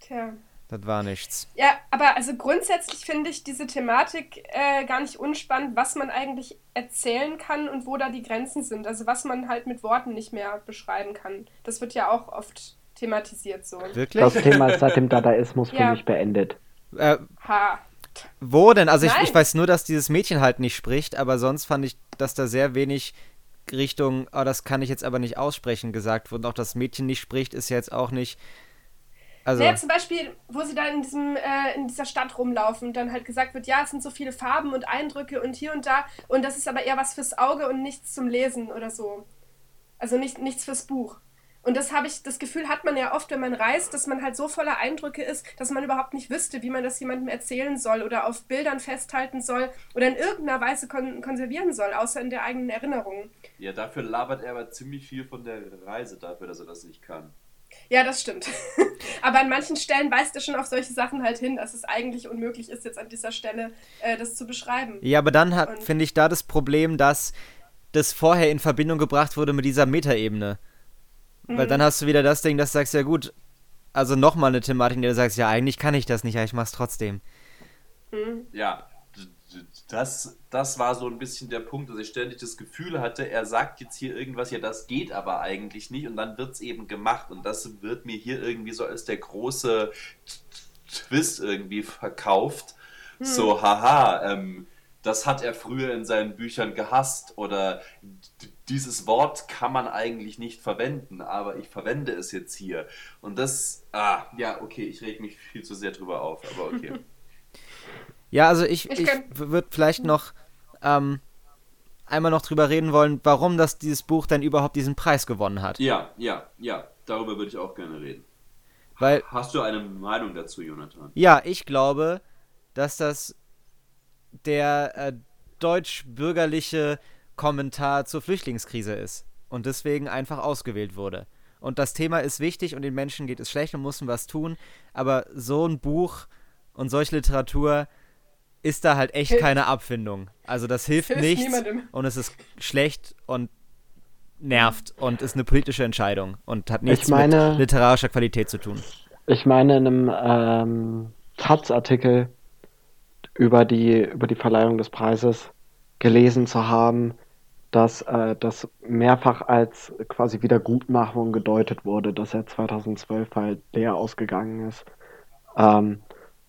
Tja. Das war nichts. Ja, aber also grundsätzlich finde ich diese Thematik äh, gar nicht unspannend, was man eigentlich erzählen kann und wo da die Grenzen sind. Also was man halt mit Worten nicht mehr beschreiben kann. Das wird ja auch oft thematisiert so. Wirklich? Das Thema ist seit dem Dadaismus für Ja. mich beendet. Äh, Ha. wo denn? Also ich, ich weiß nur, dass dieses Mädchen halt nicht spricht, aber sonst fand ich, dass da sehr wenig Richtung, oh, das kann ich jetzt aber nicht aussprechen, gesagt wurde. Und auch das Mädchen nicht spricht, ist ja jetzt auch nicht. Also. Naja, zum Beispiel, wo sie da in, diesem, äh, in dieser Stadt rumlaufen und dann halt gesagt wird, ja, es sind so viele Farben und Eindrücke und hier und da und das ist aber eher was fürs Auge und nichts zum Lesen oder so. Also nicht, nichts fürs Buch. Und das habe ich, das Gefühl hat man ja oft, wenn man reist, dass man halt so voller Eindrücke ist, dass man überhaupt nicht wüsste, wie man das jemandem erzählen soll oder auf Bildern festhalten soll oder in irgendeiner Weise kon konservieren soll, außer in der eigenen Erinnerung. Ja, dafür labert er aber ziemlich viel von der Reise, dafür, dass er das nicht kann. Ja, das stimmt. *laughs* Aber an manchen Stellen weist er schon auf solche Sachen halt hin, dass es eigentlich unmöglich ist, jetzt an dieser Stelle äh, das zu beschreiben. Ja, aber dann hat, finde ich, da das Problem, dass das vorher in Verbindung gebracht wurde mit dieser Metaebene. Weil Mhm. dann hast du wieder das Ding, dass du sagst, ja gut, also nochmal eine Thematik, in der du sagst, ja, eigentlich kann ich das nicht, aber ich mach's trotzdem. Mhm. Ja, das, das war so ein bisschen der Punkt, dass ich ständig das Gefühl hatte, er sagt jetzt hier irgendwas, ja, das geht aber eigentlich nicht und dann wird es eben gemacht und das wird mir hier irgendwie so als der große Twist irgendwie verkauft. So, haha, ähm, das hat er früher in seinen Büchern gehasst oder dieses Wort kann man eigentlich nicht verwenden, aber ich verwende es jetzt hier. Und das, ah, ja, okay, ich reg mich viel zu sehr drüber auf, aber okay. *laughs* Ja, also ich, Ich ich, würde vielleicht noch ähm, einmal noch drüber reden wollen, warum das dieses Buch denn überhaupt diesen Preis gewonnen hat. Ja, ja, ja, darüber würde ich auch gerne reden. Weil, Hast du eine Meinung dazu, Jonathan? ja, ich glaube, dass das der äh, deutsch-bürgerliche Kommentar zur Flüchtlingskrise ist und deswegen einfach ausgewählt wurde. Und das Thema ist wichtig und den Menschen geht es schlecht und müssen was tun, aber so ein Buch und solche Literatur ist da halt echt Hilft. keine Abfindung. Also das hilft, Hilft nichts niemandem. und es ist schlecht und nervt und ist eine politische Entscheidung und hat nichts meine- mit literarischer Qualität zu tun. Ich meine, in einem ähm, Taz-Artikel über die, über die Verleihung des Preises gelesen zu haben, dass äh, das mehrfach als quasi Wiedergutmachung gedeutet wurde, dass er 2012 halt leer ausgegangen ist, ähm,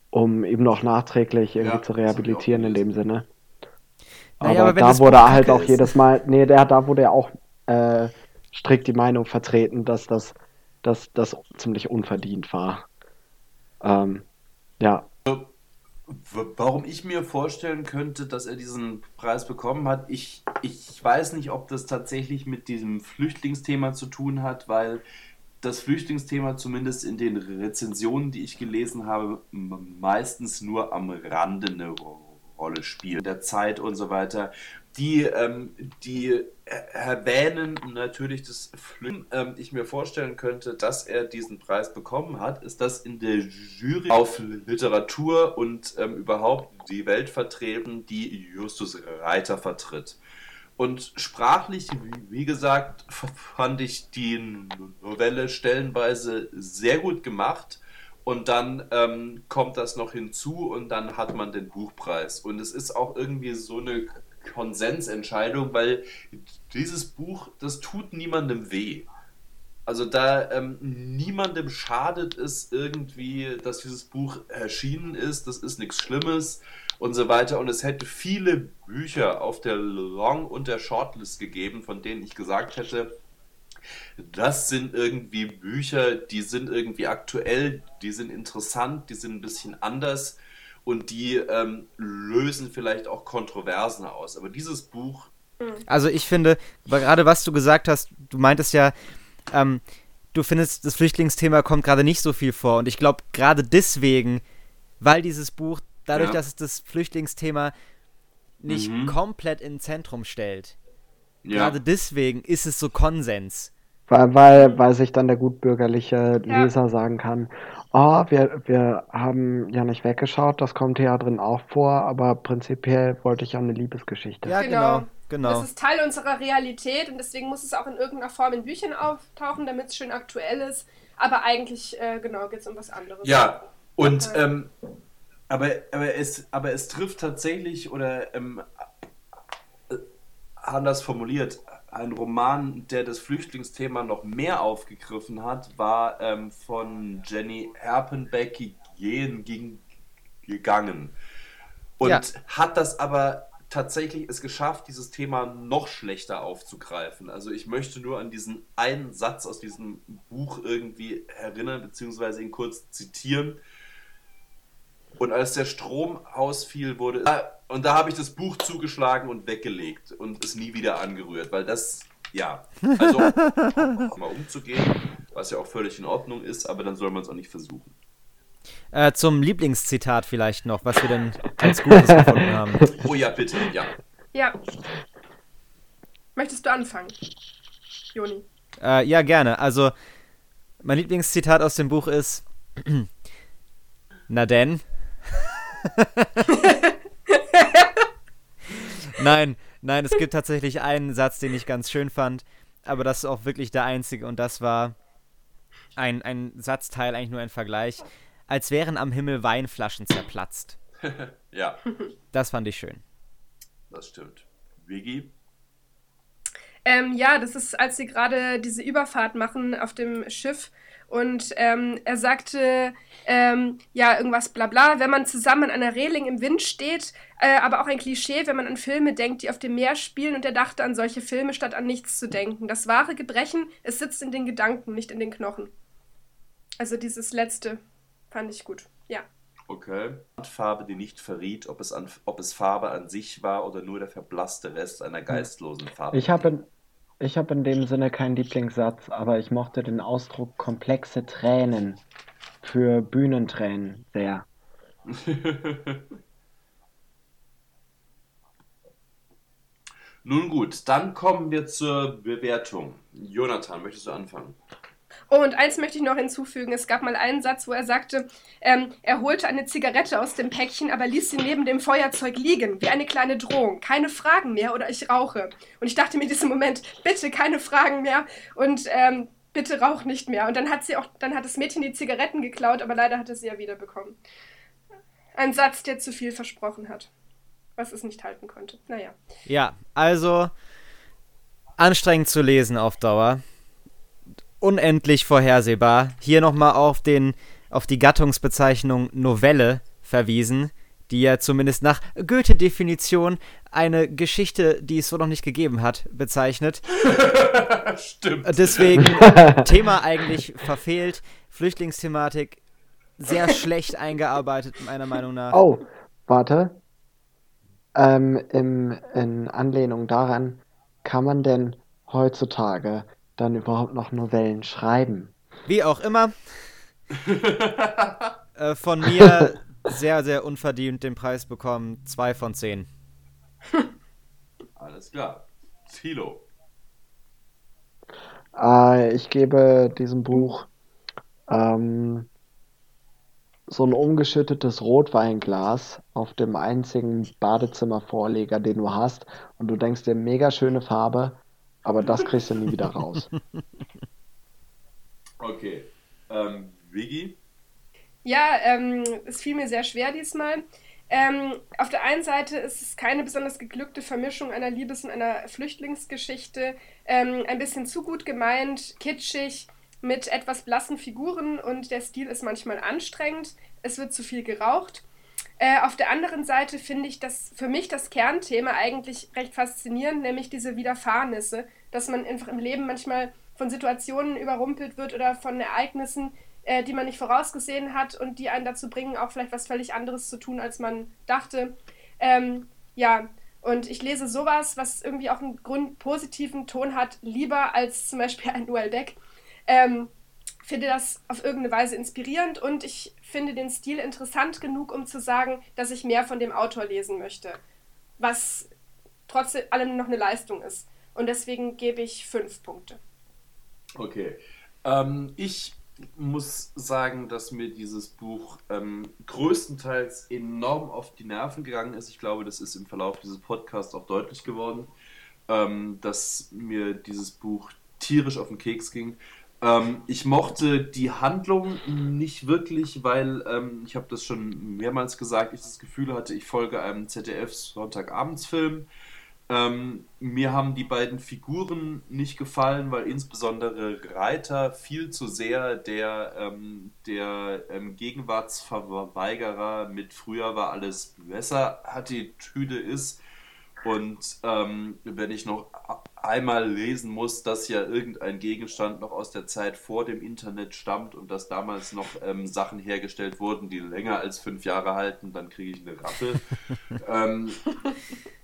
um eben noch nachträglich irgendwie Ja, zu rehabilitieren in dem Sinne. Naja, aber, aber da wurde Buch halt kacke auch ist- jedes Mal, nee, der, da wurde ja auch äh, strikt die Meinung vertreten, dass das, dass das ziemlich unverdient war. Ähm, ja, Warum ich mir vorstellen könnte, dass er diesen Preis bekommen hat, ich, ich weiß nicht, ob das tatsächlich mit diesem Flüchtlingsthema zu tun hat, weil das Flüchtlingsthema zumindest in den Rezensionen, die ich gelesen habe, meistens nur am Rande eine Rolle spielt. Der Zeit und so weiter. Die, ähm, die erwähnen natürlich das Flüchtling. Ähm, ich mir vorstellen könnte, dass er diesen Preis bekommen hat, ist das in der Jury auf Literatur und ähm, überhaupt die Welt vertreten, die Justus Reiter vertritt. Und sprachlich, wie gesagt, fand ich die Novelle stellenweise sehr gut gemacht. Und dann ähm, kommt das noch hinzu und dann hat man den Buchpreis. Und es ist auch irgendwie so eine Konsensentscheidung, weil dieses Buch, das tut niemandem weh. Also da ähm, niemandem schadet es irgendwie, dass dieses Buch erschienen ist. Das ist nichts Schlimmes und so weiter. Und es hätte viele Bücher auf der Long- und der Shortlist gegeben, von denen ich gesagt hätte, das sind irgendwie Bücher, die sind irgendwie aktuell, die sind interessant, die sind ein bisschen anders und die ähm, lösen vielleicht auch Kontroversen aus. Aber dieses Buch. Also ich finde, gerade was du gesagt hast, du meintest ja, ähm, du findest, das Flüchtlingsthema kommt gerade nicht so viel vor. Und ich glaube, gerade deswegen, weil dieses Buch dadurch, ja. dass es das Flüchtlingsthema nicht mhm. komplett ins Zentrum stellt. Ja. Gerade deswegen ist es so Konsens. Weil, weil, weil sich dann der gutbürgerliche Leser ja. sagen kann, oh, wir, wir haben ja nicht weggeschaut, das kommt ja drin auch vor, aber prinzipiell wollte ich ja eine Liebesgeschichte. Ja, genau. Genau. Das ist Teil unserer Realität und deswegen muss es auch in irgendeiner Form in Büchern auftauchen, damit es schön aktuell ist. Aber eigentlich, äh, genau, geht es um was anderes. Ja, und ähm, aber, aber, es, aber es trifft tatsächlich, oder ähm, äh, anders formuliert, ein Roman, der das Flüchtlingsthema noch mehr aufgegriffen hat, war ähm, von Jenny Erpenbeck Gehen ging, gegangen. Und ja. hat das aber tatsächlich es geschafft, dieses Thema noch schlechter aufzugreifen. Also ich möchte nur an diesen einen Satz aus diesem Buch irgendwie erinnern, beziehungsweise ihn kurz zitieren. Und als der Strom ausfiel, wurde. Und da habe ich das Buch zugeschlagen und weggelegt und es nie wieder angerührt, weil das, ja, also mal umzugehen, was ja auch völlig in Ordnung ist, aber dann soll man es auch nicht versuchen. Äh, zum Lieblingszitat vielleicht noch, was wir denn als Gutes gefunden haben. Oh ja, bitte, ja. Ja. Möchtest du anfangen, Joni? Äh, ja, gerne. Also, mein Lieblingszitat aus dem Buch ist: *clears throat* Na denn, *laughs* nein, nein, es gibt tatsächlich einen Satz, den ich ganz schön fand, aber das ist auch wirklich der einzige und das war ein, ein Satzteil, eigentlich nur ein Vergleich, als wären am Himmel Weinflaschen zerplatzt. *laughs* ja. Das fand ich schön. Das stimmt. Vigi? Ähm, ja, das ist, als sie gerade diese Überfahrt machen auf dem Schiff und ähm, er sagte, ähm, ja, irgendwas bla bla, wenn man zusammen an einer Reling im Wind steht, äh, aber auch ein Klischee, wenn man an Filme denkt, die auf dem Meer spielen und er dachte an solche Filme, statt an nichts zu denken. Das wahre Gebrechen, es sitzt in den Gedanken, nicht in den Knochen. Also dieses letzte fand ich gut, ja. Okay. Farbe, die nicht verriet, ob es, an, ob es Farbe an sich war oder nur der verblasste Rest einer geistlosen Farbe. Ich habe ich habe in dem Sinne keinen Lieblingssatz, aber ich mochte den Ausdruck komplexe Tränen für Bühnentränen sehr. *laughs* Nun gut, dann kommen wir zur Bewertung. Jonathan, möchtest du anfangen? Und eins möchte ich noch hinzufügen. Es gab mal einen Satz, wo er sagte, ähm, er holte eine Zigarette aus dem Päckchen, aber ließ sie neben dem Feuerzeug liegen, wie eine kleine Drohung. Keine Fragen mehr oder ich rauche. Und ich dachte mir in diesem Moment, bitte keine Fragen mehr und ähm, bitte rauch nicht mehr. Und dann hat sie auch, dann hat das Mädchen die Zigaretten geklaut, aber leider hat er sie ja wiederbekommen. Ein Satz, der zu viel versprochen hat, was es nicht halten konnte. Naja. Ja, also anstrengend zu lesen auf Dauer unendlich vorhersehbar. Hier nochmal auf, auf die Gattungsbezeichnung Novelle verwiesen, die ja zumindest nach Goethe-Definition eine Geschichte, die es so noch nicht gegeben hat, bezeichnet. *laughs* Stimmt. Deswegen *laughs* Thema eigentlich verfehlt, Flüchtlingsthematik sehr schlecht eingearbeitet, meiner Meinung nach. Oh, warte. Ähm, im, in Anlehnung daran, kann man denn heutzutage dann überhaupt noch Novellen schreiben? Wie auch immer. *laughs* äh, von mir sehr, sehr unverdient den Preis bekommen. Zwei von zehn. *laughs* Alles klar. Thilo. Äh, ich gebe diesem Buch ähm, so ein umgeschüttetes Rotweinglas auf dem einzigen Badezimmervorleger, den du hast. Und du denkst dir, mega schöne Farbe, aber das kriegst du nie wieder raus. *laughs* Okay. Ähm, Vigi? Ja, ähm, es fiel mir sehr schwer diesmal. Ähm, auf der einen Seite ist es keine besonders geglückte Vermischung einer Liebes- und einer Flüchtlingsgeschichte. Ähm, ein bisschen zu gut gemeint, kitschig, mit etwas blassen Figuren und der Stil ist manchmal anstrengend. Es wird zu viel geraucht. Äh, auf der anderen Seite finde ich das für mich das Kernthema eigentlich recht faszinierend, nämlich diese Widerfahrnisse, dass man einfach im Leben manchmal von Situationen überrumpelt wird oder von Ereignissen, äh, die man nicht vorausgesehen hat und die einen dazu bringen, auch vielleicht was völlig anderes zu tun, als man dachte. Ähm, ja, und ich lese sowas, was irgendwie auch einen grundpositiven Ton hat, lieber als zum Beispiel ein Noel Beck. Ähm, finde das auf irgendeine Weise inspirierend und ich finde den Stil interessant genug, um zu sagen, dass ich mehr von dem Autor lesen möchte. Was trotz allem noch eine Leistung ist. Und deswegen gebe ich fünf Punkte. Okay. Ähm, ich muss sagen, dass mir dieses Buch ähm, größtenteils enorm auf die Nerven gegangen ist. Ich glaube, das ist im Verlauf dieses Podcasts auch deutlich geworden, ähm, dass mir dieses Buch tierisch auf den Keks ging. Ähm, ich mochte die Handlung nicht wirklich, weil ähm, ich habe das schon mehrmals gesagt, ich das Gefühl hatte, ich folge einem ZDF-Sonntagabendsfilm. Ähm, mir haben die beiden Figuren nicht gefallen, weil insbesondere Reiter viel zu sehr der, ähm, der ähm, Gegenwartsverweigerer mit früher war alles besser Attitüde ist. Und ähm, wenn ich noch einmal lesen muss, dass ja irgendein Gegenstand noch aus der Zeit vor dem Internet stammt und dass damals noch ähm, Sachen hergestellt wurden, die länger als fünf Jahre halten, dann kriege ich eine Rappe. *laughs*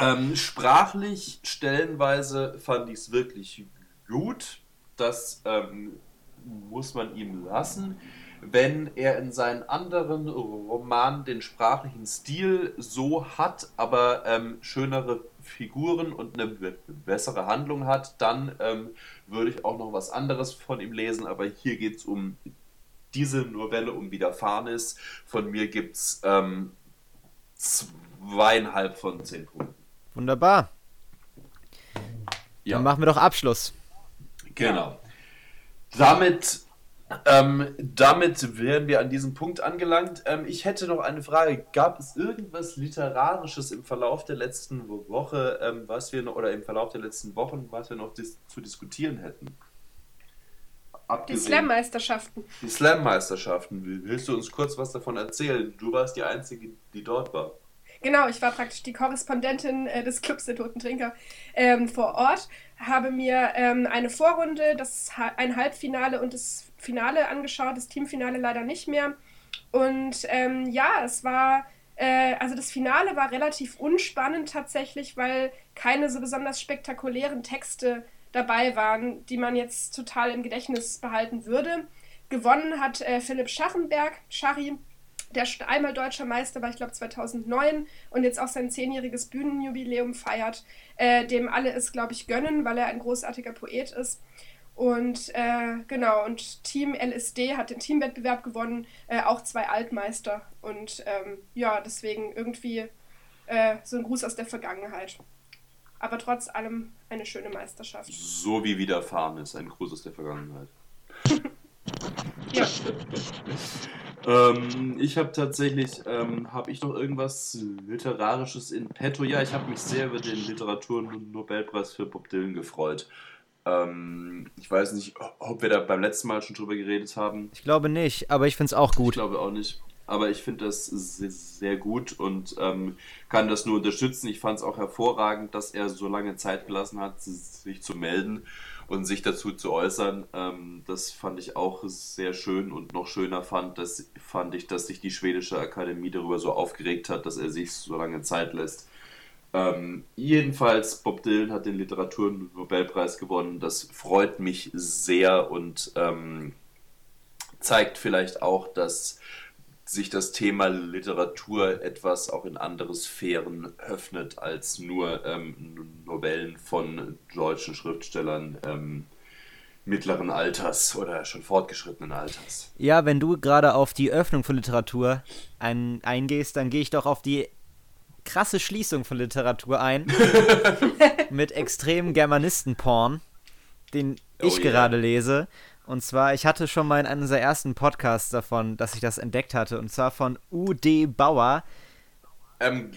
ähm, sprachlich stellenweise fand ich es wirklich gut. Das ähm, muss man ihm lassen. Wenn er in seinen anderen Romanen den sprachlichen Stil so hat, aber ähm, schönere Figuren und eine bessere Handlung hat, dann ähm, würde ich auch noch was anderes von ihm lesen. Aber hier geht es um diese Novelle, um Widerfahrenes. Von mir gibt es ähm, zweieinhalb von zehn Punkten. Wunderbar. Ja. Dann machen wir doch Abschluss. Genau. Damit, ähm, damit wären wir an diesem Punkt angelangt. Ähm, ich hätte noch eine Frage. Gab es irgendwas Literarisches im Verlauf der letzten Woche, ähm, was wir noch, oder im Verlauf der letzten Wochen, was wir noch dis zu diskutieren hätten? Abgesehen, die Slam-Meisterschaften. Die Slam-Meisterschaften. Willst du uns kurz was davon erzählen? Du warst die Einzige, die dort war. Genau, ich war praktisch die Korrespondentin äh, des Clubs der Toten Trinker ähm, vor Ort, habe mir ähm, eine Vorrunde, das ein Halbfinale und das Finale angeschaut, das Teamfinale leider nicht mehr. Und ähm, ja, es war, äh, also das Finale war relativ unspannend tatsächlich, weil keine so besonders spektakulären Texte dabei waren, die man jetzt total im Gedächtnis behalten würde. Gewonnen hat äh, Philipp Schachenberg, Schari, der einmal deutscher Meister war, ich glaube 2009 und jetzt auch sein zehnjähriges Bühnenjubiläum feiert, äh, dem alle es, glaube ich, gönnen, weil er ein großartiger Poet ist. Und äh, genau, und Team LSD hat den Teamwettbewerb gewonnen, äh, auch zwei Altmeister. Und ähm, ja, deswegen irgendwie äh, so ein Gruß aus der Vergangenheit. Aber trotz allem eine schöne Meisterschaft. So wie widerfahren ist, ein Gruß aus der Vergangenheit. *laughs* ja. *laughs* Ähm, ich habe tatsächlich, ähm, habe ich noch irgendwas Literarisches in petto? Ja, ich habe mich sehr über den Literaturnobelpreis für Bob Dylan gefreut. Ähm, ich weiß nicht, ob wir da beim letzten Mal schon drüber geredet haben. Ich glaube nicht, aber ich finde es auch gut. Ich glaube auch nicht. Aber ich finde das sehr, sehr, gut und ähm, kann das nur unterstützen. Ich fand es auch hervorragend, dass er so lange Zeit gelassen hat, sich zu melden und sich dazu zu äußern. Ähm, das fand ich auch sehr schön und noch schöner fand, dass, fand ich, dass sich die schwedische Akademie darüber so aufgeregt hat, dass er sich so lange Zeit lässt. Ähm, jedenfalls, Bob Dylan hat den Literaturnobelpreis gewonnen. Das freut mich sehr und ähm, zeigt vielleicht auch, dass sich das Thema Literatur etwas auch in andere Sphären öffnet als nur ähm, Novellen von deutschen Schriftstellern ähm, mittleren Alters oder schon fortgeschrittenen Alters. Ja, wenn du gerade auf die Öffnung von Literatur ein, eingehst, dann gehe ich doch auf die krasse Schließung von Literatur ein. *laughs* mit extremem Germanisten-Porn, den ich oh, gerade yeah. lese. Und zwar, ich hatte schon mal in einem unserer ersten Podcasts davon, dass ich das entdeckt hatte. Und zwar von U.D. Bauer. Ähm,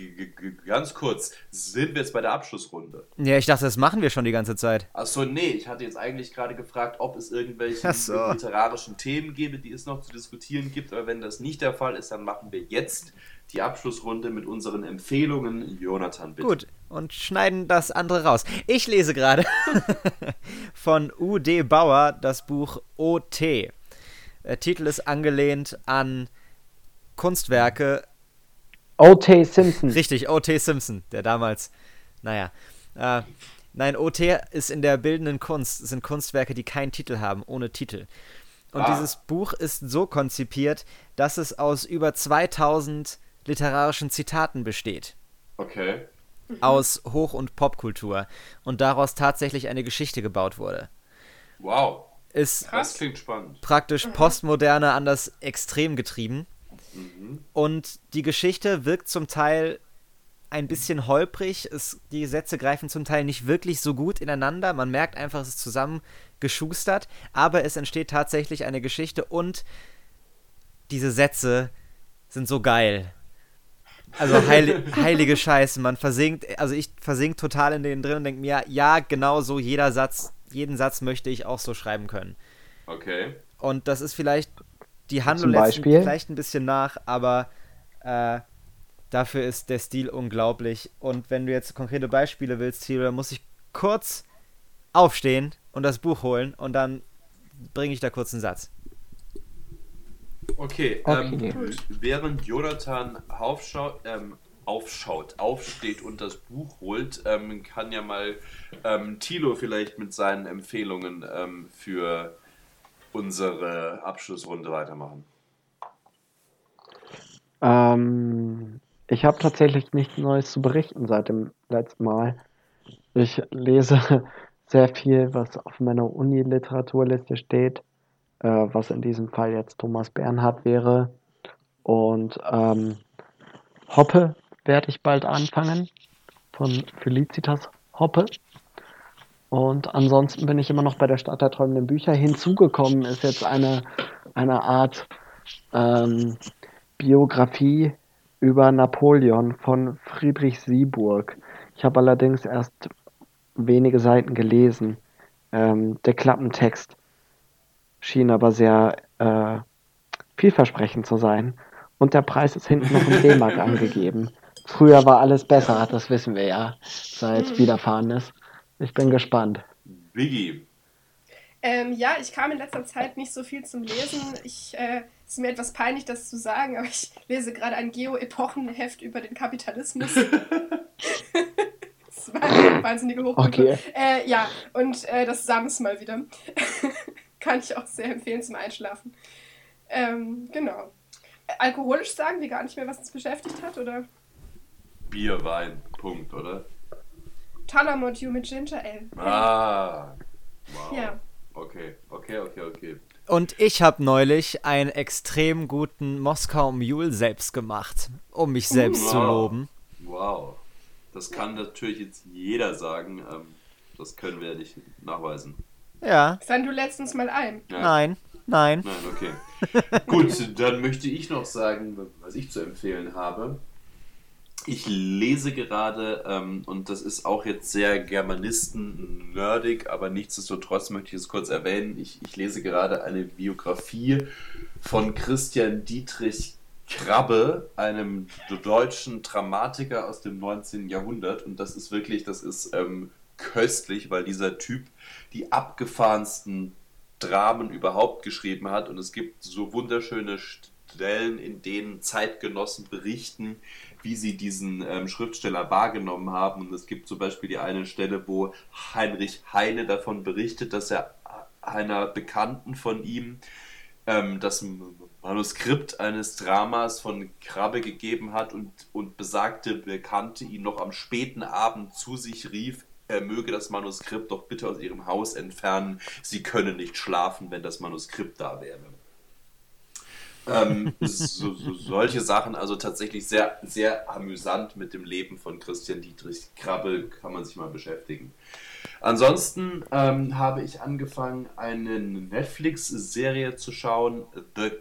ganz kurz, sind wir jetzt bei der Abschlussrunde? Ja, ich dachte, das machen wir schon die ganze Zeit. Achso, nee, ich hatte jetzt eigentlich gerade gefragt, ob es irgendwelche so. literarischen Themen gäbe, die es noch zu diskutieren gibt. Aber wenn das nicht der Fall ist, dann machen wir jetzt die Abschlussrunde mit unseren Empfehlungen. Jonathan, bitte. Gut, und schneiden das andere raus. Ich lese gerade *laughs* von U.D. Bauer das Buch OT. Der Titel ist angelehnt an Kunstwerke. O.T. Simpson. Richtig, O.T. Simpson, der damals, naja. Äh, nein, OT ist in der bildenden Kunst, sind Kunstwerke, die keinen Titel haben, ohne Titel. Und ah. dieses Buch ist so konzipiert, dass es aus über 2000 literarischen Zitaten besteht. Okay. Aus Hoch- und Popkultur. Und daraus tatsächlich eine Geschichte gebaut wurde. Wow. Ist das klingt spannend. Praktisch Postmoderne an das Extrem getrieben. Mhm. Und die Geschichte wirkt zum Teil ein bisschen holprig. Es, die Sätze greifen zum Teil nicht wirklich so gut ineinander. Man merkt einfach, es ist zusammengeschustert. Aber es entsteht tatsächlich eine Geschichte und diese Sätze sind so geil. Also heil, heilige Scheiße, man versinkt, also ich versink total in denen drin und denke mir, ja, genau so, jeder Satz, jeden Satz möchte ich auch so schreiben können. Okay. Und das ist vielleicht, die Handlung lässt vielleicht ein bisschen nach, aber äh, dafür ist der Stil unglaublich. Und wenn du jetzt konkrete Beispiele willst, Thilo, dann muss ich kurz aufstehen und das Buch holen und dann bringe ich da kurz einen Satz. Okay, okay. Ähm, während Jonathan aufschaut, ähm, aufschaut, aufsteht und das Buch holt, ähm, kann ja mal ähm, Thilo vielleicht mit seinen Empfehlungen ähm, für unsere Abschlussrunde weitermachen. Ähm, ich habe tatsächlich nichts Neues zu berichten seit dem letzten Mal. Ich lese *laughs* sehr viel, was auf meiner Uni-Literaturliste steht äh, was in diesem Fall jetzt Thomas Bernhard wäre. Und ähm, Hoppe werde ich bald anfangen, von Felicitas Hoppe. Und ansonsten bin ich immer noch bei der Stadt der träumenden Bücher. Hinzugekommen ist jetzt eine, eine Art ähm, Biografie über Napoleon von Friedrich Sieburg. Ich habe allerdings erst wenige Seiten gelesen. Ähm, der Klappentext schien aber sehr äh, vielversprechend zu sein. Und der Preis ist hinten noch in D-Mark *laughs* angegeben. Früher war alles besser, das wissen wir ja, seit widerfahren ist. Ich bin gespannt. Biggie. Ähm, ja, ich kam in letzter Zeit nicht so viel zum Lesen. Ich, äh, es ist mir etwas peinlich, das zu sagen, aber ich lese gerade ein Geo-Epochenheft über den Kapitalismus. *laughs* das war eine wahnsinnige Hochkultur. Okay. Äh, ja, und äh, das Sams mal wieder. Kann ich auch sehr empfehlen zum Einschlafen. Ähm, genau. Alkoholisch sagen wir gar nicht mehr, was uns beschäftigt hat, oder? Bier, Wein, Punkt, oder? Talamont mit Ginger Ale. Ah, wow. Ja. Okay, okay, okay, okay. Und ich habe neulich einen extrem guten Moskau Mule selbst gemacht, um mich selbst wow. zu loben. Wow. Das kann natürlich jetzt jeder sagen. Ähm, das können wir ja nicht nachweisen. Ja. Sand du letztens mal ein? Nein, nein. Nein, okay. *laughs* Gut, dann möchte ich noch sagen, was ich zu empfehlen habe. Ich lese gerade, ähm, und das ist auch jetzt sehr Germanisten-nerdig, aber nichtsdestotrotz möchte ich es kurz erwähnen. Ich, ich lese gerade eine Biografie von Christian Dietrich Krabbe, einem deutschen Dramatiker aus dem 19. Jahrhundert. Und das ist wirklich, das ist ähm, köstlich, weil dieser Typ die abgefahrensten Dramen überhaupt geschrieben hat und es gibt so wunderschöne Stellen, in denen Zeitgenossen berichten, wie sie diesen ähm, Schriftsteller wahrgenommen haben. Und es gibt zum Beispiel die eine Stelle, wo Heinrich Heine davon berichtet, dass er einer Bekannten von ihm ähm, das Manuskript eines Dramas von Krabbe gegeben hat und, und besagte Bekannte ihn noch am späten Abend zu sich rief, er möge das Manuskript doch bitte aus ihrem Haus entfernen. Sie können nicht schlafen, wenn das Manuskript da wäre. ähm, *laughs* so, so, solche Sachen, also tatsächlich sehr, sehr amüsant mit dem Leben von Christian Dietrich Krabbe, kann man sich mal beschäftigen. Ansonsten ähm, habe ich angefangen, eine Netflix-Serie zu schauen, The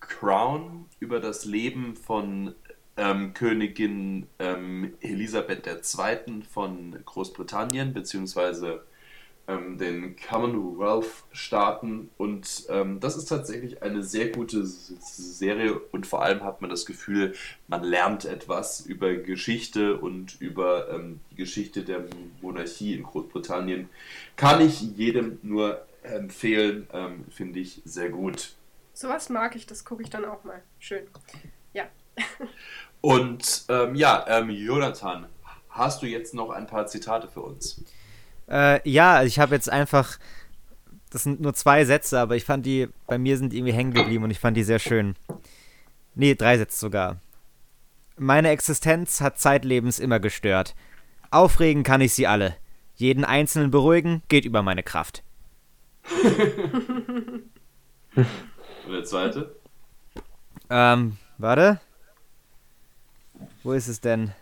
Crown, über das Leben von ähm, Königin ähm, Elisabeth II. von Großbritannien, beziehungsweise ähm, den Commonwealth-Staaten. Und ähm, das ist tatsächlich eine sehr gute Serie und vor allem hat man das Gefühl, man lernt etwas über Geschichte und über ähm, die Geschichte der Monarchie in Großbritannien. Kann ich jedem nur empfehlen, ähm, finde ich sehr gut. Sowas mag ich, das gucke ich dann auch mal. Schön. Ja. *laughs* Und ähm, ja, ähm, Jonathan, hast du jetzt noch ein paar Zitate für uns? Äh, ja, ich habe jetzt einfach, das sind nur zwei Sätze, aber ich fand die, bei mir sind die irgendwie hängen geblieben und ich fand die sehr schön. Nee, drei Sätze sogar. Meine Existenz hat zeitlebens immer gestört. Aufregen kann ich sie alle. Jeden Einzelnen beruhigen geht über meine Kraft. *laughs* Und der zweite? Ähm, warte. Wo ist es denn?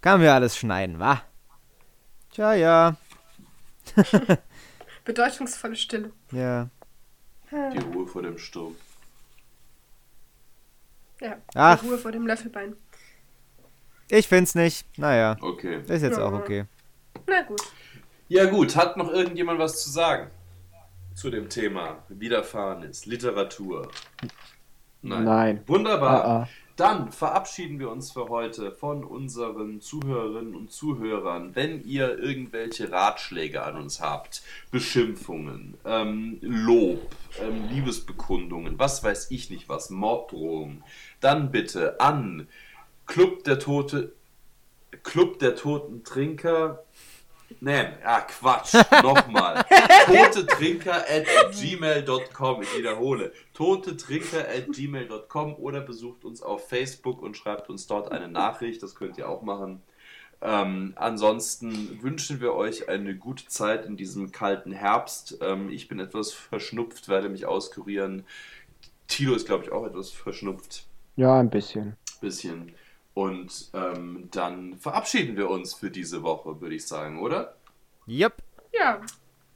Kann mir alles schneiden, wa? Tja, ja. *laughs* Bedeutungsvolle Stille. Ja. Die Ruhe vor dem Sturm. Ja, Ach. die Ruhe vor dem Löffelbein. Ich find's nicht. Naja. Okay. Ist jetzt Ja. auch okay. Na gut. Ja gut, hat noch irgendjemand was zu sagen zu dem Thema Widerfahrenes, Literatur? Nein. Wunderbar. Ah, ah. Dann verabschieden wir uns für heute von unseren Zuhörerinnen und Zuhörern. Wenn ihr irgendwelche Ratschläge an uns habt, Beschimpfungen, ähm, Lob, ähm, Liebesbekundungen, was weiß ich nicht was, Morddrohungen, dann bitte an Club der Tote, Club der Toten Trinker. Nein, ah Quatsch, nochmal. *laughs* Totetrinker at gmail.com. Ich wiederhole. Totetrinker at gmail.com oder besucht uns auf Facebook und schreibt uns dort eine Nachricht. Das könnt ihr auch machen. Ähm, ansonsten wünschen wir euch eine gute Zeit in diesem kalten Herbst. Ähm, ich bin etwas verschnupft, werde mich auskurieren. Tilo ist, glaube ich, auch etwas verschnupft. Ja, ein bisschen. Bisschen. Und ähm, dann verabschieden wir uns für diese Woche, würde ich sagen, oder? Yep. Ja,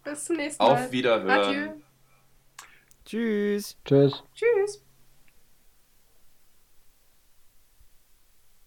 bis zum nächsten Mal. Auf Wiederhören. Adieu. Tschüss. Tschüss. Tschüss.